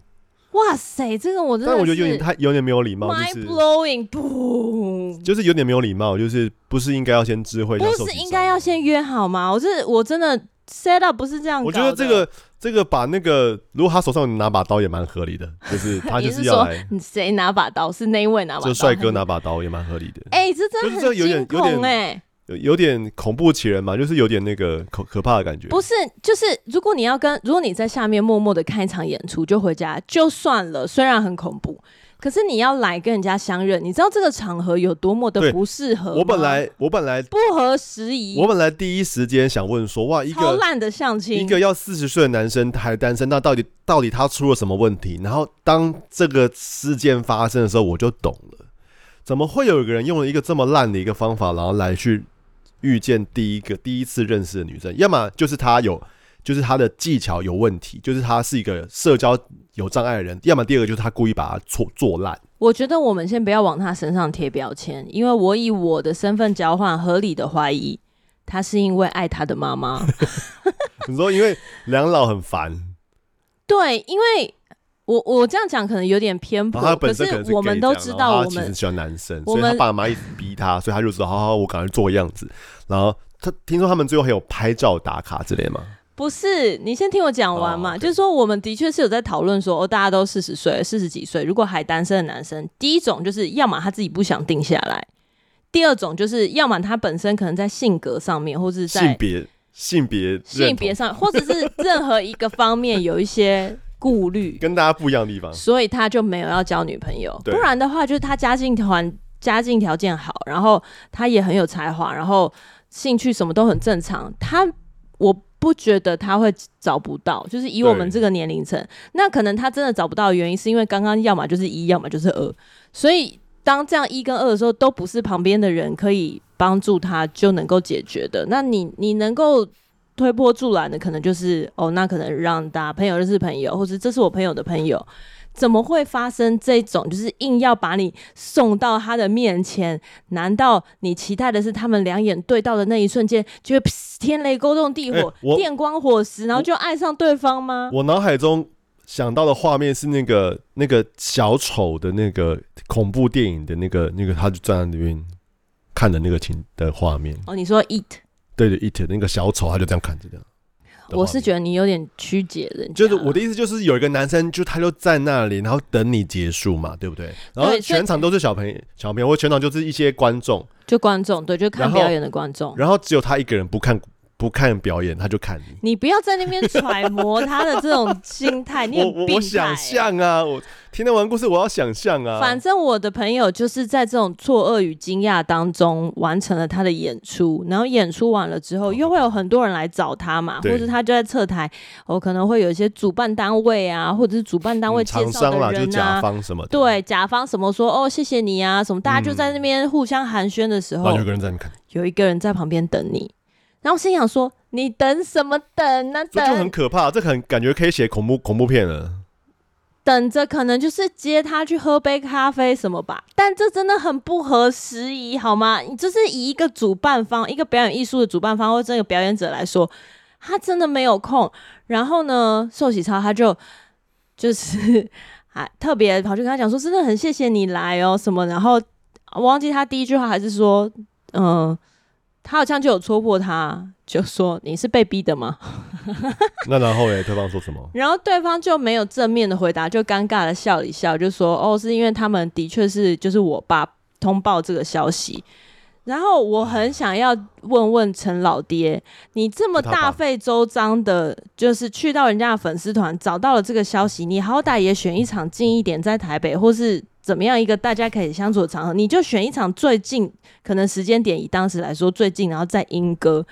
哇塞，这个我真的，但我觉得有点太有点没有礼貌，就是 mind blowing，不，就是有点没有礼貌，就是不是应该要先知会，不是应该要先约好吗？我是我真的 set up 不是这样，我觉得这个这个把那个，如果他手上拿把刀也蛮合理的，就是 他就是要来，谁拿把刀？是那一位拿把刀？就帅哥拿把刀也蛮合理的。哎、欸，这真的很惊恐哎。有有点恐怖起人嘛，就是有点那个可可怕的感觉。不是，就是如果你要跟，如果你在下面默默的看一场演出就回家就算了，虽然很恐怖，可是你要来跟人家相认，你知道这个场合有多么的不适合。我本来我本来不合时宜。我本来第一时间想问说，哇，一个超烂的相亲，一个要四十岁的男生还单身，那到底到底他出了什么问题？然后当这个事件发生的时候，我就懂了，怎么会有一个人用了一个这么烂的一个方法，然后来去。遇见第一个第一次认识的女生，要么就是她有，就是她的技巧有问题，就是她是一个社交有障碍的人；要么第二个就是她故意把她做做烂。我觉得我们先不要往她身上贴标签，因为我以我的身份交换，合理的怀疑她是因为爱她的妈妈。你说因为两老很烦，对，因为我我这样讲可能有点偏颇，可是我们都知道，我们喜欢男生，所以他爸妈一直逼他，所以他就说好好，我赶快做个样子。然后他听说他们最后还有拍照打卡之类吗？不是，你先听我讲完嘛。就是说，我们的确是有在讨论说，哦，大家都四十岁、四十几岁，如果还单身的男生，第一种就是要么他自己不想定下来，第二种就是要么他本身可能在性格上面，或是在性别、性别、性别上，或者是任何一个方面有一些顾虑，跟大家不一样的地方，所以他就没有要交女朋友。不然的话，就是他家境团家境条件好，然后他也很有才华，然后兴趣什么都很正常，他我。不觉得他会找不到，就是以我们这个年龄层，那可能他真的找不到的原因，是因为刚刚要么就是一，要么就是二，所以当这样一跟二的时候，都不是旁边的人可以帮助他就能够解决的。那你你能够推波助澜的，可能就是哦，那可能让大家朋友认识朋友，或者这是我朋友的朋友。怎么会发生这种？就是硬要把你送到他的面前？难道你期待的是他们两眼对到的那一瞬间，就会天雷勾动地火，欸、电光火石，然后就爱上对方吗？我脑海中想到的画面是那个那个小丑的那个恐怖电影的那个那个，他就站在那边看的那个情的画面。哦，你说 It？对着一铁那个小丑他就这样看着这样。我是觉得你有点曲解人，就是我的意思，就是有一个男生，就他就在那里，然后等你结束嘛，对不对？然后全场都是小朋友，小朋友，或全场就是一些观众，就观众，对，就看表演的观众，然后只有他一个人不看。不看表演，他就看你。你不要在那边揣摩他的这种心态，你很病态。我我想象啊，我听他完故事，我要想象啊。反正我的朋友就是在这种错愕与惊讶当中完成了他的演出，然后演出完了之后，又会有很多人来找他嘛，或者他就在侧台，我可能会有一些主办单位啊，或者是主办单位介绍的人啊，甲方什么，对，甲方什么说哦，谢谢你啊，什么，大家就在那边互相寒暄的时候，有一个人在看，有一个人在旁边等你。然后我心想说：“你等什么等呢？等这就很可怕，这很感觉可以写恐怖恐怖片了。等着可能就是接他去喝杯咖啡什么吧，但这真的很不合时宜，好吗？你就是以一个主办方，一个表演艺术的主办方或这个表演者来说，他真的没有空。然后呢，寿喜超他就就是还 特别跑去跟他讲说，真的很谢谢你来哦什么。然后我忘记他第一句话还是说，嗯、呃。”他好像就有戳破他，就说你是被逼的吗？那然后呢？对方说什么？然后对方就没有正面的回答，就尴尬的笑了一笑，就说：“哦，是因为他们的确是就是我爸通报这个消息。”然后我很想要问问陈老爹，你这么大费周章的，就是去到人家的粉丝团找到了这个消息，你好歹也选一场近一点，在台北或是。怎么样一个大家可以相处的场合，你就选一场最近，可能时间点以当时来说最近，然后再莺歌，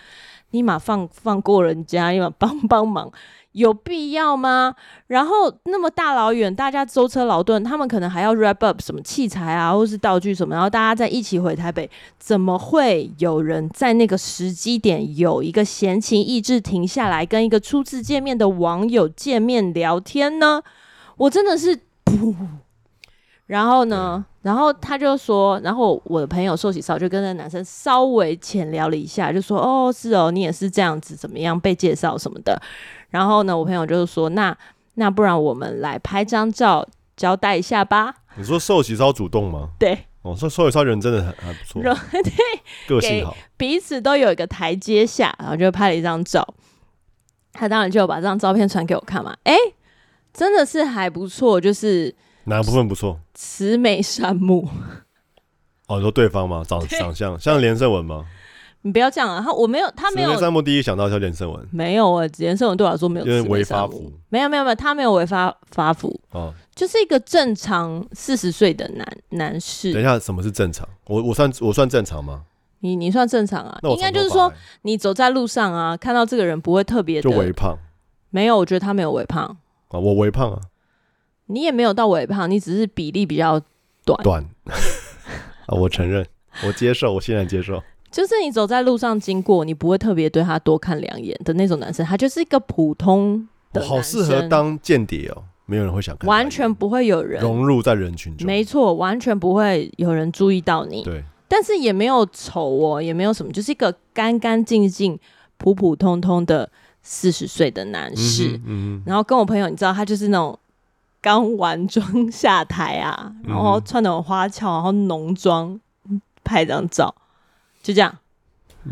立马放放过人家，立马帮帮忙，有必要吗？然后那么大老远，大家舟车劳顿，他们可能还要 wrap up 什么器材啊，或是道具什么，然后大家再一起回台北，怎么会有人在那个时机点有一个闲情逸致停下来跟一个初次见面的网友见面聊天呢？我真的是噗。然后呢，然后他就说，然后我的朋友寿喜烧就跟那个男生稍微浅聊了一下，就说：“哦，是哦，你也是这样子，怎么样被介绍什么的。”然后呢，我朋友就是说：“那那不然我们来拍张照交代一下吧。”你说寿喜烧主动吗？对，哦，说寿喜烧人真的很还不错，对，个性好，彼此都有一个台阶下，然后就拍了一张照。他当然就把这张照片传给我看嘛，哎，真的是还不错，就是。哪个部分不错？慈眉善目。哦，你说对方吗？长长相像连胜文吗？你不要这样啊！他我没有，他没有。慈眉善目第一想到叫连胜文。没有啊，连胜文对我来说没有。因为违发福。没有没有没有，他没有违发发福。哦。就是一个正常四十岁的男男士。等一下，什么是正常？我我算我算正常吗？你你算正常啊？应该就是说，你走在路上啊，看到这个人不会特别的。就微胖。没有，我觉得他没有微胖。啊，我微胖啊。你也没有到微胖，你只是比例比较短。短 啊，我承认，我接受，我欣然接受。就是你走在路上经过，你不会特别对他多看两眼的那种男生，他就是一个普通的。好适合当间谍哦，没有人会想看，完全不会有人融入在人群中。没错，完全不会有人注意到你。对，但是也没有丑哦，也没有什么，就是一个干干净净、普普通通的四十岁的男士，嗯，嗯然后跟我朋友，你知道他就是那种刚完妆下台啊，然后穿那种花俏，然后浓妆拍张照，就这样，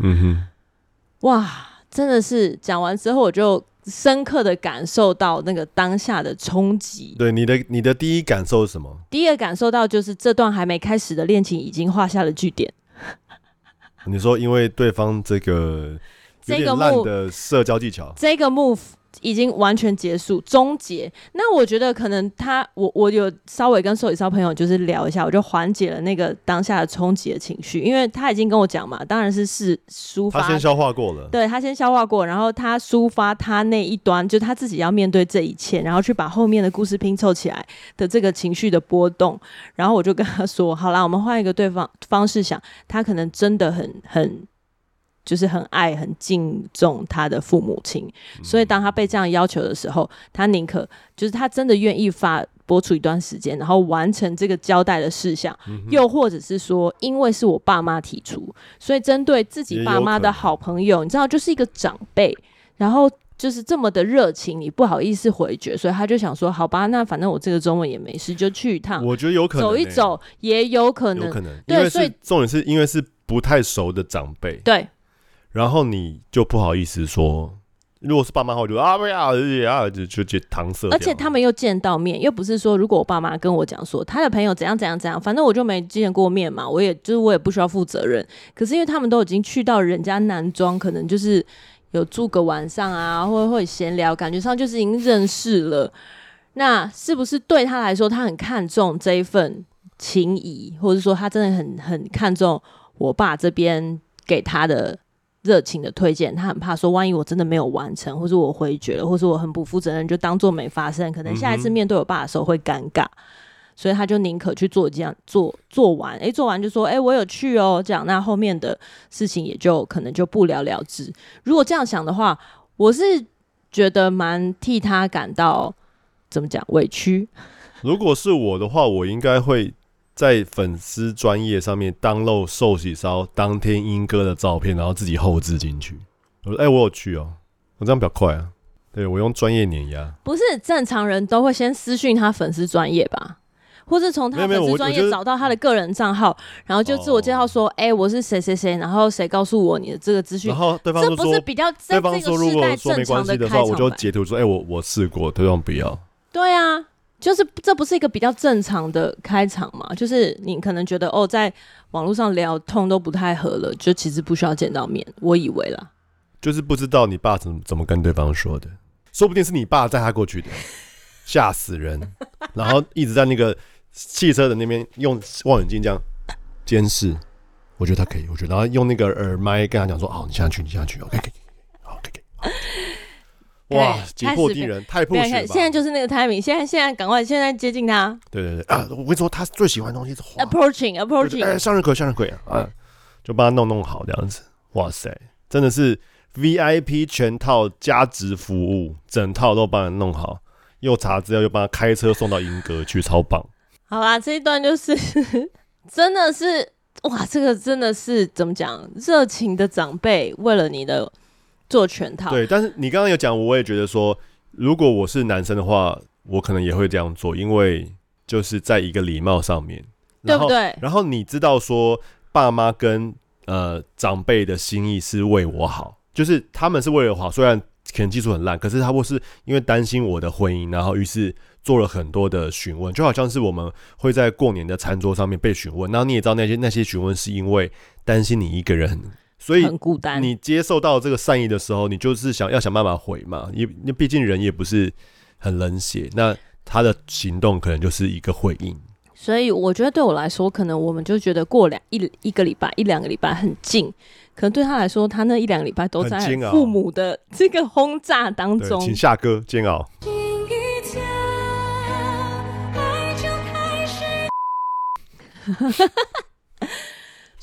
嗯哼，哇，真的是讲完之后我就。深刻的感受到那个当下的冲击。对，你的你的第一感受是什么？第一个感受到就是这段还没开始的恋情已经画下了句点。你说，因为对方这个有点烂的社交技巧，这个 move。已经完全结束，终结。那我觉得可能他，我我有稍微跟兽医骚朋友就是聊一下，我就缓解了那个当下的冲击的情绪，因为他已经跟我讲嘛，当然是是抒发，他先消化过了，对他先消化过，然后他抒发他那一端，就他自己要面对这一切，然后去把后面的故事拼凑起来的这个情绪的波动，然后我就跟他说，好啦，我们换一个对方方式想，他可能真的很很。就是很爱、很敬重他的父母亲，所以当他被这样要求的时候，他宁可就是他真的愿意发播出一段时间，然后完成这个交代的事项，又或者是说，因为是我爸妈提出，所以针对自己爸妈的好朋友，你知道，就是一个长辈，然后就是这么的热情，你不好意思回绝，所以他就想说，好吧，那反正我这个周末也没事，就去一趟。我觉得有可能走一走也有可能，有可能，对，所以重点是因为是不太熟的长辈，对。然后你就不好意思说，如果是爸妈我就啊不要，啊就就就搪塞。而且他们又见到面，又不是说如果我爸妈跟我讲说他的朋友怎样怎样怎样，反正我就没见过面嘛，我也就是我也不需要负责任。可是因为他们都已经去到人家男装，可能就是有住个晚上啊，或者会闲聊，感觉上就是已经认识了。那是不是对他来说，他很看重这一份情谊，或者说他真的很很看重我爸这边给他的？热情的推荐，他很怕说，万一我真的没有完成，或是我回绝了，或是我很不负责任，就当做没发生。可能下一次面对我爸的时候会尴尬，所以他就宁可去做这样做做完，诶，做完就说，诶，我有去哦，这样那后面的事情也就可能就不了了之。如果这样想的话，我是觉得蛮替他感到怎么讲委屈。如果是我的话，我应该会。在粉丝专业上面 download 寿喜烧当天英哥的照片，然后自己后置进去。我说：“哎、欸，我有去哦，我这样比较快啊。对”对我用专业碾压，不是正常人都会先私讯他粉丝专业吧，或是从他粉丝专业找到他的个人账号，然后就自我介绍说：“哎、哦欸，我是谁谁谁。”然后谁告诉我你的这个资讯？然后对方说：“这不是比较对方说如果说没关系的话，我就截图说：‘哎、欸，我我试过，对方不要。’对啊。”就是这不是一个比较正常的开场嘛？就是你可能觉得哦，在网络上聊通都不太合了，就其实不需要见到面。我以为啦，就是不知道你爸怎么怎么跟对方说的，说不定是你爸带他过去的，吓死人！然后一直在那个汽车的那边用望远镜这样监视，我觉得他可以，我觉得，然后用那个耳麦跟他讲说：“哦，你下去，你下去，OK，OK，OK，OK。”哇！紧迫敌人，太迫切了。现在就是那个 timing，现在现在赶快，现在接近他。对对对啊！我跟你说，他最喜欢的东西是 approaching，approaching，哎，向日葵，向日葵啊！啊，就帮他弄弄好这样子。哇塞，真的是 VIP 全套加值服务，整套都帮他弄好，又查资料，又帮他开车送到银阁去，超棒。好啦，这一段就是 真的是哇，这个真的是怎么讲？热情的长辈为了你的。做全套对，但是你刚刚有讲，我也觉得说，如果我是男生的话，我可能也会这样做，因为就是在一个礼貌上面，对不对？然后你知道说，爸妈跟呃长辈的心意是为我好，就是他们是为了我好，虽然可能技术很烂，可是他不是因为担心我的婚姻，然后于是做了很多的询问，就好像是我们会在过年的餐桌上面被询问，然后你也知道那些那些询问是因为担心你一个人。所以，你接受到这个善意的时候，你就是想要想办法回嘛。因为毕竟人也不是很冷血，那他的行动可能就是一个回应。所以，我觉得对我来说，可能我们就觉得过两一一个礼拜、一两个礼拜很近，可能对他来说，他那一两个礼拜都在父母的这个轰炸当中。请下歌，煎熬。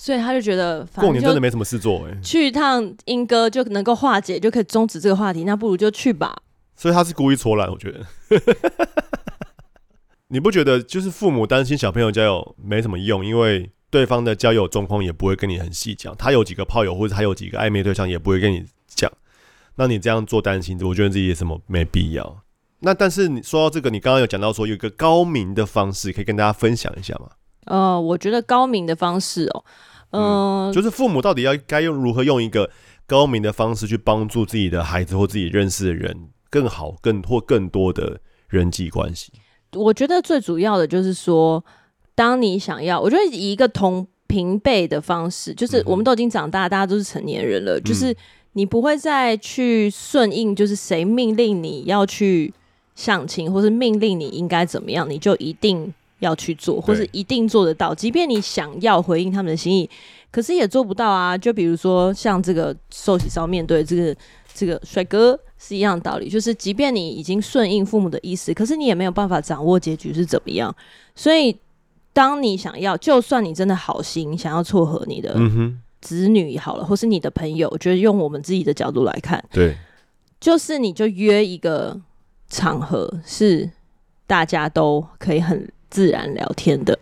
所以他就觉得就过年真的没什么事做哎，去一趟英歌就能够化解，就可以终止这个话题，那不如就去吧。所以他是故意戳烂，我觉得。你不觉得就是父母担心小朋友交友没什么用，因为对方的交友状况也不会跟你很细讲，他有几个炮友或者他有几个暧昧对象也不会跟你讲。那你这样做担心，我觉得自己也什么没必要。那但是你说到这个，你刚刚有讲到说有一个高明的方式，可以跟大家分享一下吗？呃，我觉得高明的方式哦，呃、嗯，就是父母到底要该用如何用一个高明的方式去帮助自己的孩子或自己认识的人更好、更或更多的人际关系。我觉得最主要的就是说，当你想要，我觉得以一个同平辈的方式，就是我们都已经长大，大家都是成年人了，嗯、就是你不会再去顺应，就是谁命令你要去。相亲，或是命令你应该怎么样，你就一定要去做，或是一定做得到。即便你想要回应他们的心意，可是也做不到啊。就比如说像这个寿喜烧面对这个这个帅哥是一样的道理，就是即便你已经顺应父母的意思，可是你也没有办法掌握结局是怎么样。所以，当你想要，就算你真的好心想要撮合你的子女好了，或是你的朋友，我觉得用我们自己的角度来看，对，就是你就约一个。场合是大家都可以很自然聊天的，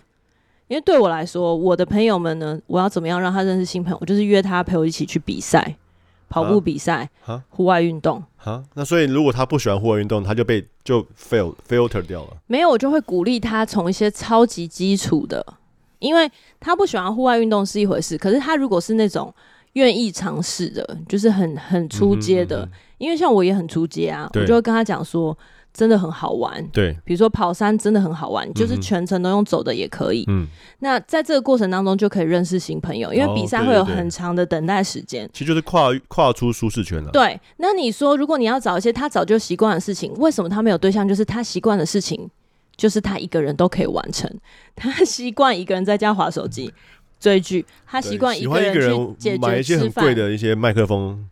因为对我来说，我的朋友们呢，我要怎么样让他认识新朋友？我就是约他陪我一起去比赛，跑步比赛，户外运动。哈，那所以如果他不喜欢户外运动，他就被就 fail filter 掉了。没有，我就会鼓励他从一些超级基础的，因为他不喜欢户外运动是一回事，可是他如果是那种愿意尝试的，就是很很出街的。嗯哼嗯哼因为像我也很出街啊，我就会跟他讲说，真的很好玩。对，比如说跑山真的很好玩，就是全程都用走的也可以。嗯，那在这个过程当中就可以认识新朋友，因为比赛会有很长的等待时间。其实就是跨跨出舒适圈了。对，那你说如果你要找一些他早就习惯的事情，为什么他没有对象？就是他习惯的事情，就是他一个人都可以完成。他习惯一个人在家划手机、追剧，他习惯一个人去解决买一些很贵的一些麦克风。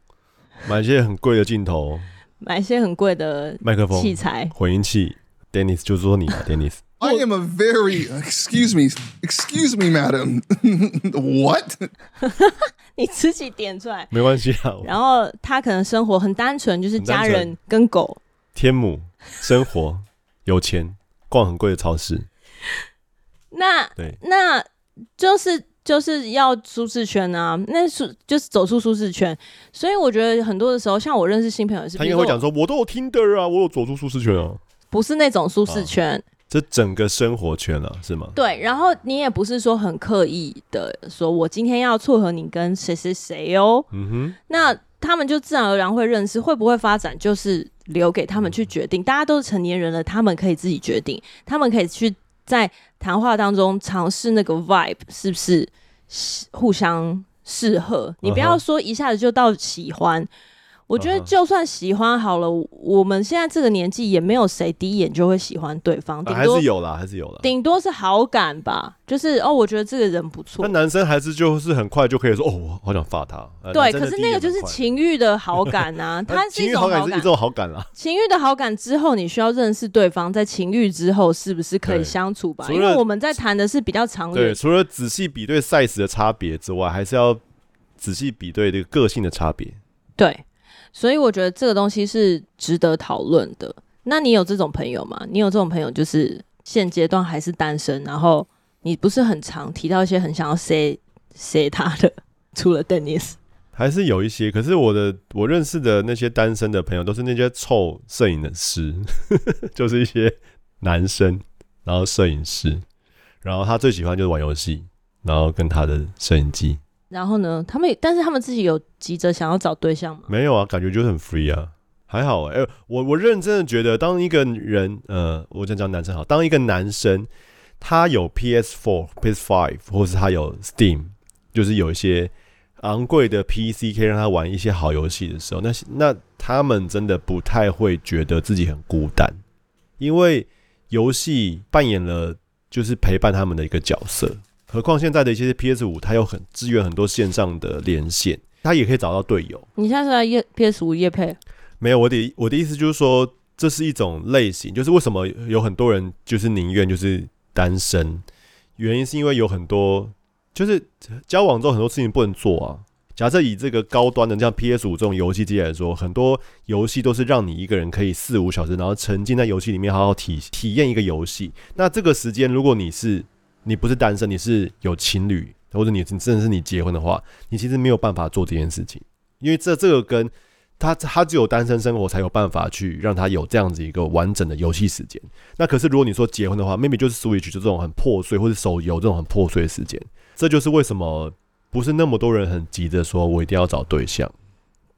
买一些很贵的镜头，买一些很贵的麦克风器材、混音器。Dennis 就是说你，Dennis。I am a very excuse me, excuse me, madam. What？你自己点出来，没关系啊。然后他可能生活很单纯，就是家人跟狗。天母生活有钱，逛很贵的超市。那对，那就是。就是要舒适圈啊，那是就是走出舒适圈，所以我觉得很多的时候，像我认识新朋友是，他应该会讲说，我都有 Tinder 啊，我有走出舒适圈啊，不是那种舒适圈，这整个生活圈了，是吗？对，然后你也不是说很刻意的说，我今天要撮合你跟谁谁谁哦，嗯哼，那他们就自然而然会认识，会不会发展就是留给他们去决定，大家都是成年人了，他们可以自己决定，他们可以去。在谈话当中尝试那个 vibe 是不是互相适合？你不要说一下子就到喜欢。我觉得就算喜欢好了，我们现在这个年纪也没有谁第一眼就会喜欢对方，顶多还是有啦，还是有啦，顶多是好感吧。就是哦，我觉得这个人不错。那男生还是就是很快就可以说哦，我好想发他。对，可是那个就是情欲的好感啊，他是一种好感，是一种好感啦。情欲的好感之后，你需要认识对方，在情欲之后是不是可以相处吧？因为我们在谈的是比较长远。对，除了仔细比对 size 的差别之外，还是要仔细比对这个个性的差别。对。所以我觉得这个东西是值得讨论的。那你有这种朋友吗？你有这种朋友，就是现阶段还是单身，然后你不是很常提到一些很想要 say say 他的，除了 Dennis，还是有一些。可是我的我认识的那些单身的朋友，都是那些臭摄影的师，就是一些男生，然后摄影师，然后他最喜欢就是玩游戏，然后跟他的摄影机。然后呢？他们也但是他们自己有急着想要找对象吗？没有啊，感觉就是很 free 啊，还好哎、我我认真的觉得，当一个人，呃，我讲讲男生好，当一个男生他有 PS Four、PS Five 或是他有 Steam，就是有一些昂贵的 PC 可以让他玩一些好游戏的时候，那那他们真的不太会觉得自己很孤单，因为游戏扮演了就是陪伴他们的一个角色。何况现在的一些 PS 五，它有很支援很多线上的连线，它也可以找到队友。你现在是在夜 PS 五夜配？没有，我的我的意思就是说，这是一种类型，就是为什么有很多人就是宁愿就是单身，原因是因为有很多就是交往之后很多事情不能做啊。假设以这个高端的像 PS 五这种游戏机来说，很多游戏都是让你一个人可以四五小时，然后沉浸在游戏里面好好体体验一个游戏。那这个时间，如果你是你不是单身，你是有情侣，或者你真的是你结婚的话，你其实没有办法做这件事情，因为这这个跟他他只有单身生活才有办法去让他有这样子一个完整的游戏时间。那可是如果你说结婚的话，maybe 就是 Switch 就这种很破碎，或者手游这种很破碎的时间。这就是为什么不是那么多人很急着说我一定要找对象。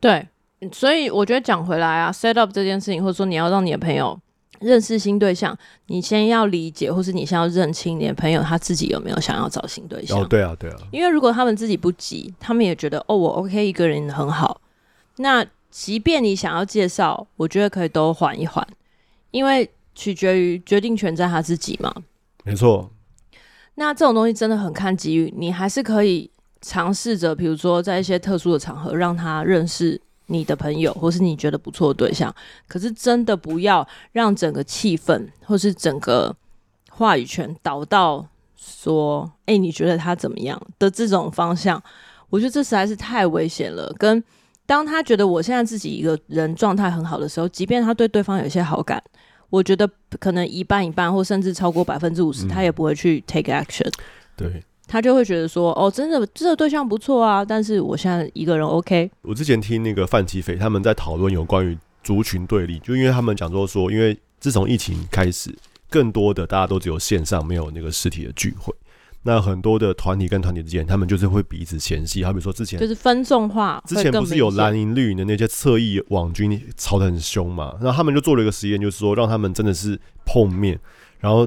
对，所以我觉得讲回来啊，set up 这件事情，或者说你要让你的朋友认识新对象，你先要理解，或是你先要认清你的朋友他自己有没有想要找新对象。哦，对啊，对啊。因为如果他们自己不急，他们也觉得哦，我 OK 一个人很好，那。即便你想要介绍，我觉得可以都缓一缓，因为取决于决定权在他自己嘛。没错。那这种东西真的很看机遇，你还是可以尝试着，比如说在一些特殊的场合，让他认识你的朋友，或是你觉得不错的对象。可是真的不要让整个气氛或是整个话语权导到说，哎、欸，你觉得他怎么样的这种方向。我觉得这实在是太危险了，跟。当他觉得我现在自己一个人状态很好的时候，即便他对对方有一些好感，我觉得可能一半一半，或甚至超过百分之五十，他也不会去 take action。对，他就会觉得说，哦，真的这个对象不错啊，但是我现在一个人 OK。我之前听那个范奇斐他们在讨论有关于族群对立，就因为他们讲说说，因为自从疫情开始，更多的大家都只有线上，没有那个实体的聚会。那很多的团体跟团体之间，他们就是会彼此嫌隙。好比说之前就是分众化，之前不是有蓝营绿营的那些侧翼网军吵得很凶嘛？那他们就做了一个实验，就是说让他们真的是碰面，然后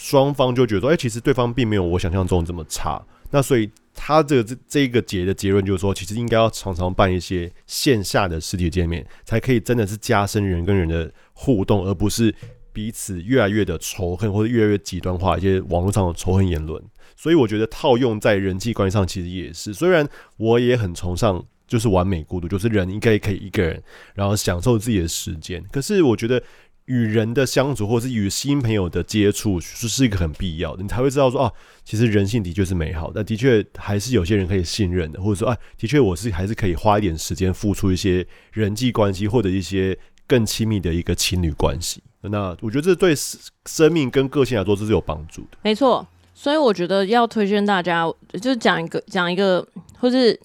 双方就觉得说，哎、其实对方并没有我想象中这么差。那所以他这个这这一个结的结论就是说，其实应该要常常办一些线下的实体见面，才可以真的是加深人跟人的互动，而不是彼此越来越的仇恨或者越来越极端化一些网络上的仇恨言论。所以我觉得套用在人际关系上，其实也是。虽然我也很崇尚就是完美孤独，就是人应该可以一个人，然后享受自己的时间。可是我觉得与人的相处，或是与新朋友的接触，是是一个很必要的。你才会知道说，啊，其实人性的确是美好但，的确还是有些人可以信任的，或者说，啊，的确我是还是可以花一点时间付出一些人际关系，或者一些更亲密的一个情侣关系。那我觉得这对生命跟个性来说，这是有帮助的。没错。所以我觉得要推荐大家，就是讲一个讲一个，或是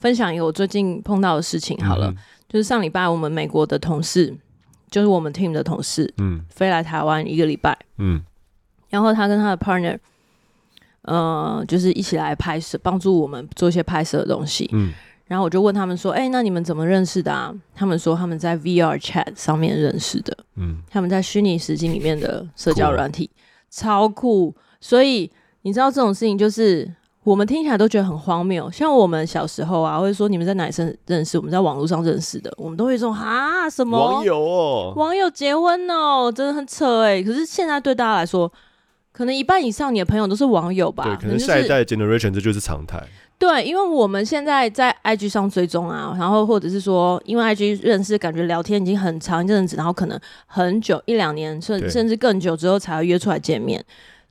分享一个我最近碰到的事情好了。嗯、就是上礼拜我们美国的同事，就是我们 team 的同事，嗯，飞来台湾一个礼拜，嗯，然后他跟他的 partner，呃，就是一起来拍摄，帮助我们做一些拍摄的东西，嗯，然后我就问他们说，哎、欸，那你们怎么认识的啊？他们说他们在 VR chat 上面认识的，嗯，他们在虚拟实境里面的社交软体，酷超酷。所以你知道这种事情，就是我们听起来都觉得很荒谬。像我们小时候啊，或者说你们在哪里认识，我们在网络上认识的，我们都会说啊什么网友哦，网友结婚哦，真的很扯哎。可是现在对大家来说，可能一半以上你的朋友都是网友吧？对，可能下一代 generation 这就是常态。对，因为我们现在在 IG 上追踪啊，然后或者是说，因为 IG 认识，感觉聊天已经很长一阵子，然后可能很久一两年，甚甚至更久之后才会约出来见面。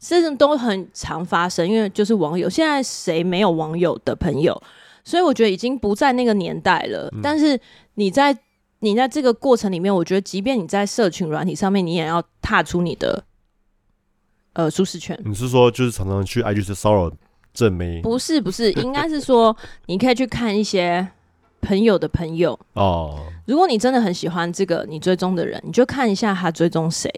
这种都很常发生，因为就是网友。现在谁没有网友的朋友？所以我觉得已经不在那个年代了。嗯、但是你在你在这个过程里面，我觉得即便你在社群软体上面，你也要踏出你的呃舒适圈。你是说就是常常去 IG 骚扰正妹？不是不是，应该是说你可以去看一些朋友的朋友哦。如果你真的很喜欢这个你追踪的人，你就看一下他追踪谁，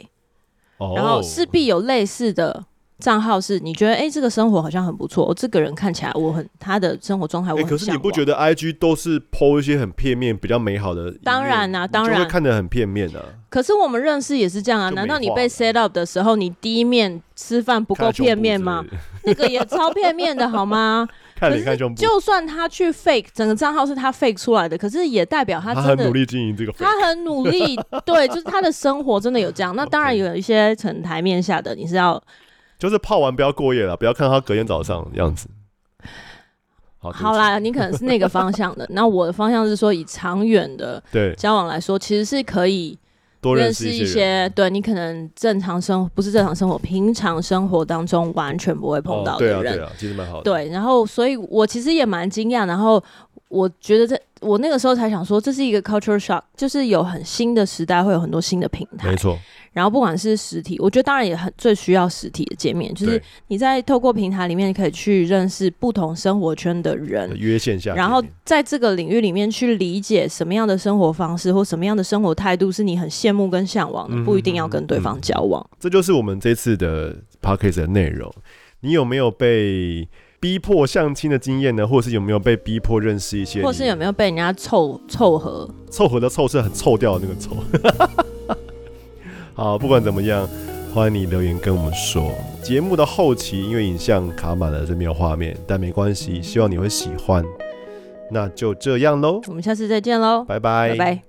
哦、然后势必有类似的。账号是你觉得哎、欸，这个生活好像很不错。我这个人看起来我很他的生活状态我很、欸。可是你不觉得 I G 都是 po 一些很片面、比较美好的？当然啦、啊，当然会看得很片面的、啊。可是我们认识也是这样啊？难道你被 set up 的时候，你第一面吃饭不够片面吗？那个也超片面的好吗？看你看就就算他去 fake 整个账号是他 fake 出来的，可是也代表他真的他很努力经营这个，他很努力。对，就是他的生活真的有这样。那当然 有一些成台面下的，你是要。就是泡完不要过夜了，不要看他隔天早上的样子。好，好啦，你可能是那个方向的，那我的方向是说，以长远的对交往来说，其实是可以多认识一些。对你可能正常生活不是正常生活，平常生活当中完全不会碰到的人。哦、对啊，对啊，其实蛮好的。对，然后所以我其实也蛮惊讶，然后我觉得这我那个时候才想说，这是一个 culture shock，就是有很新的时代，会有很多新的平台。没错。然后不管是实体，我觉得当然也很最需要实体的界面，就是你在透过平台里面可以去认识不同生活圈的人，约线下，然后在这个领域里面去理解什么样的生活方式或什么样的生活态度是你很羡慕跟向往的，嗯、不一定要跟对方交往。这就是我们这次的 podcast 的内容。你有没有被逼迫相亲的经验呢？或是有没有被逼迫认识一些？或是有没有被人家凑凑合？凑合的凑是很臭掉的那个凑。好，不管怎么样，欢迎你留言跟我们说。节目的后期因为影像卡满了，这没有画面，但没关系，希望你会喜欢。那就这样喽，我们下次再见喽，拜拜，拜拜。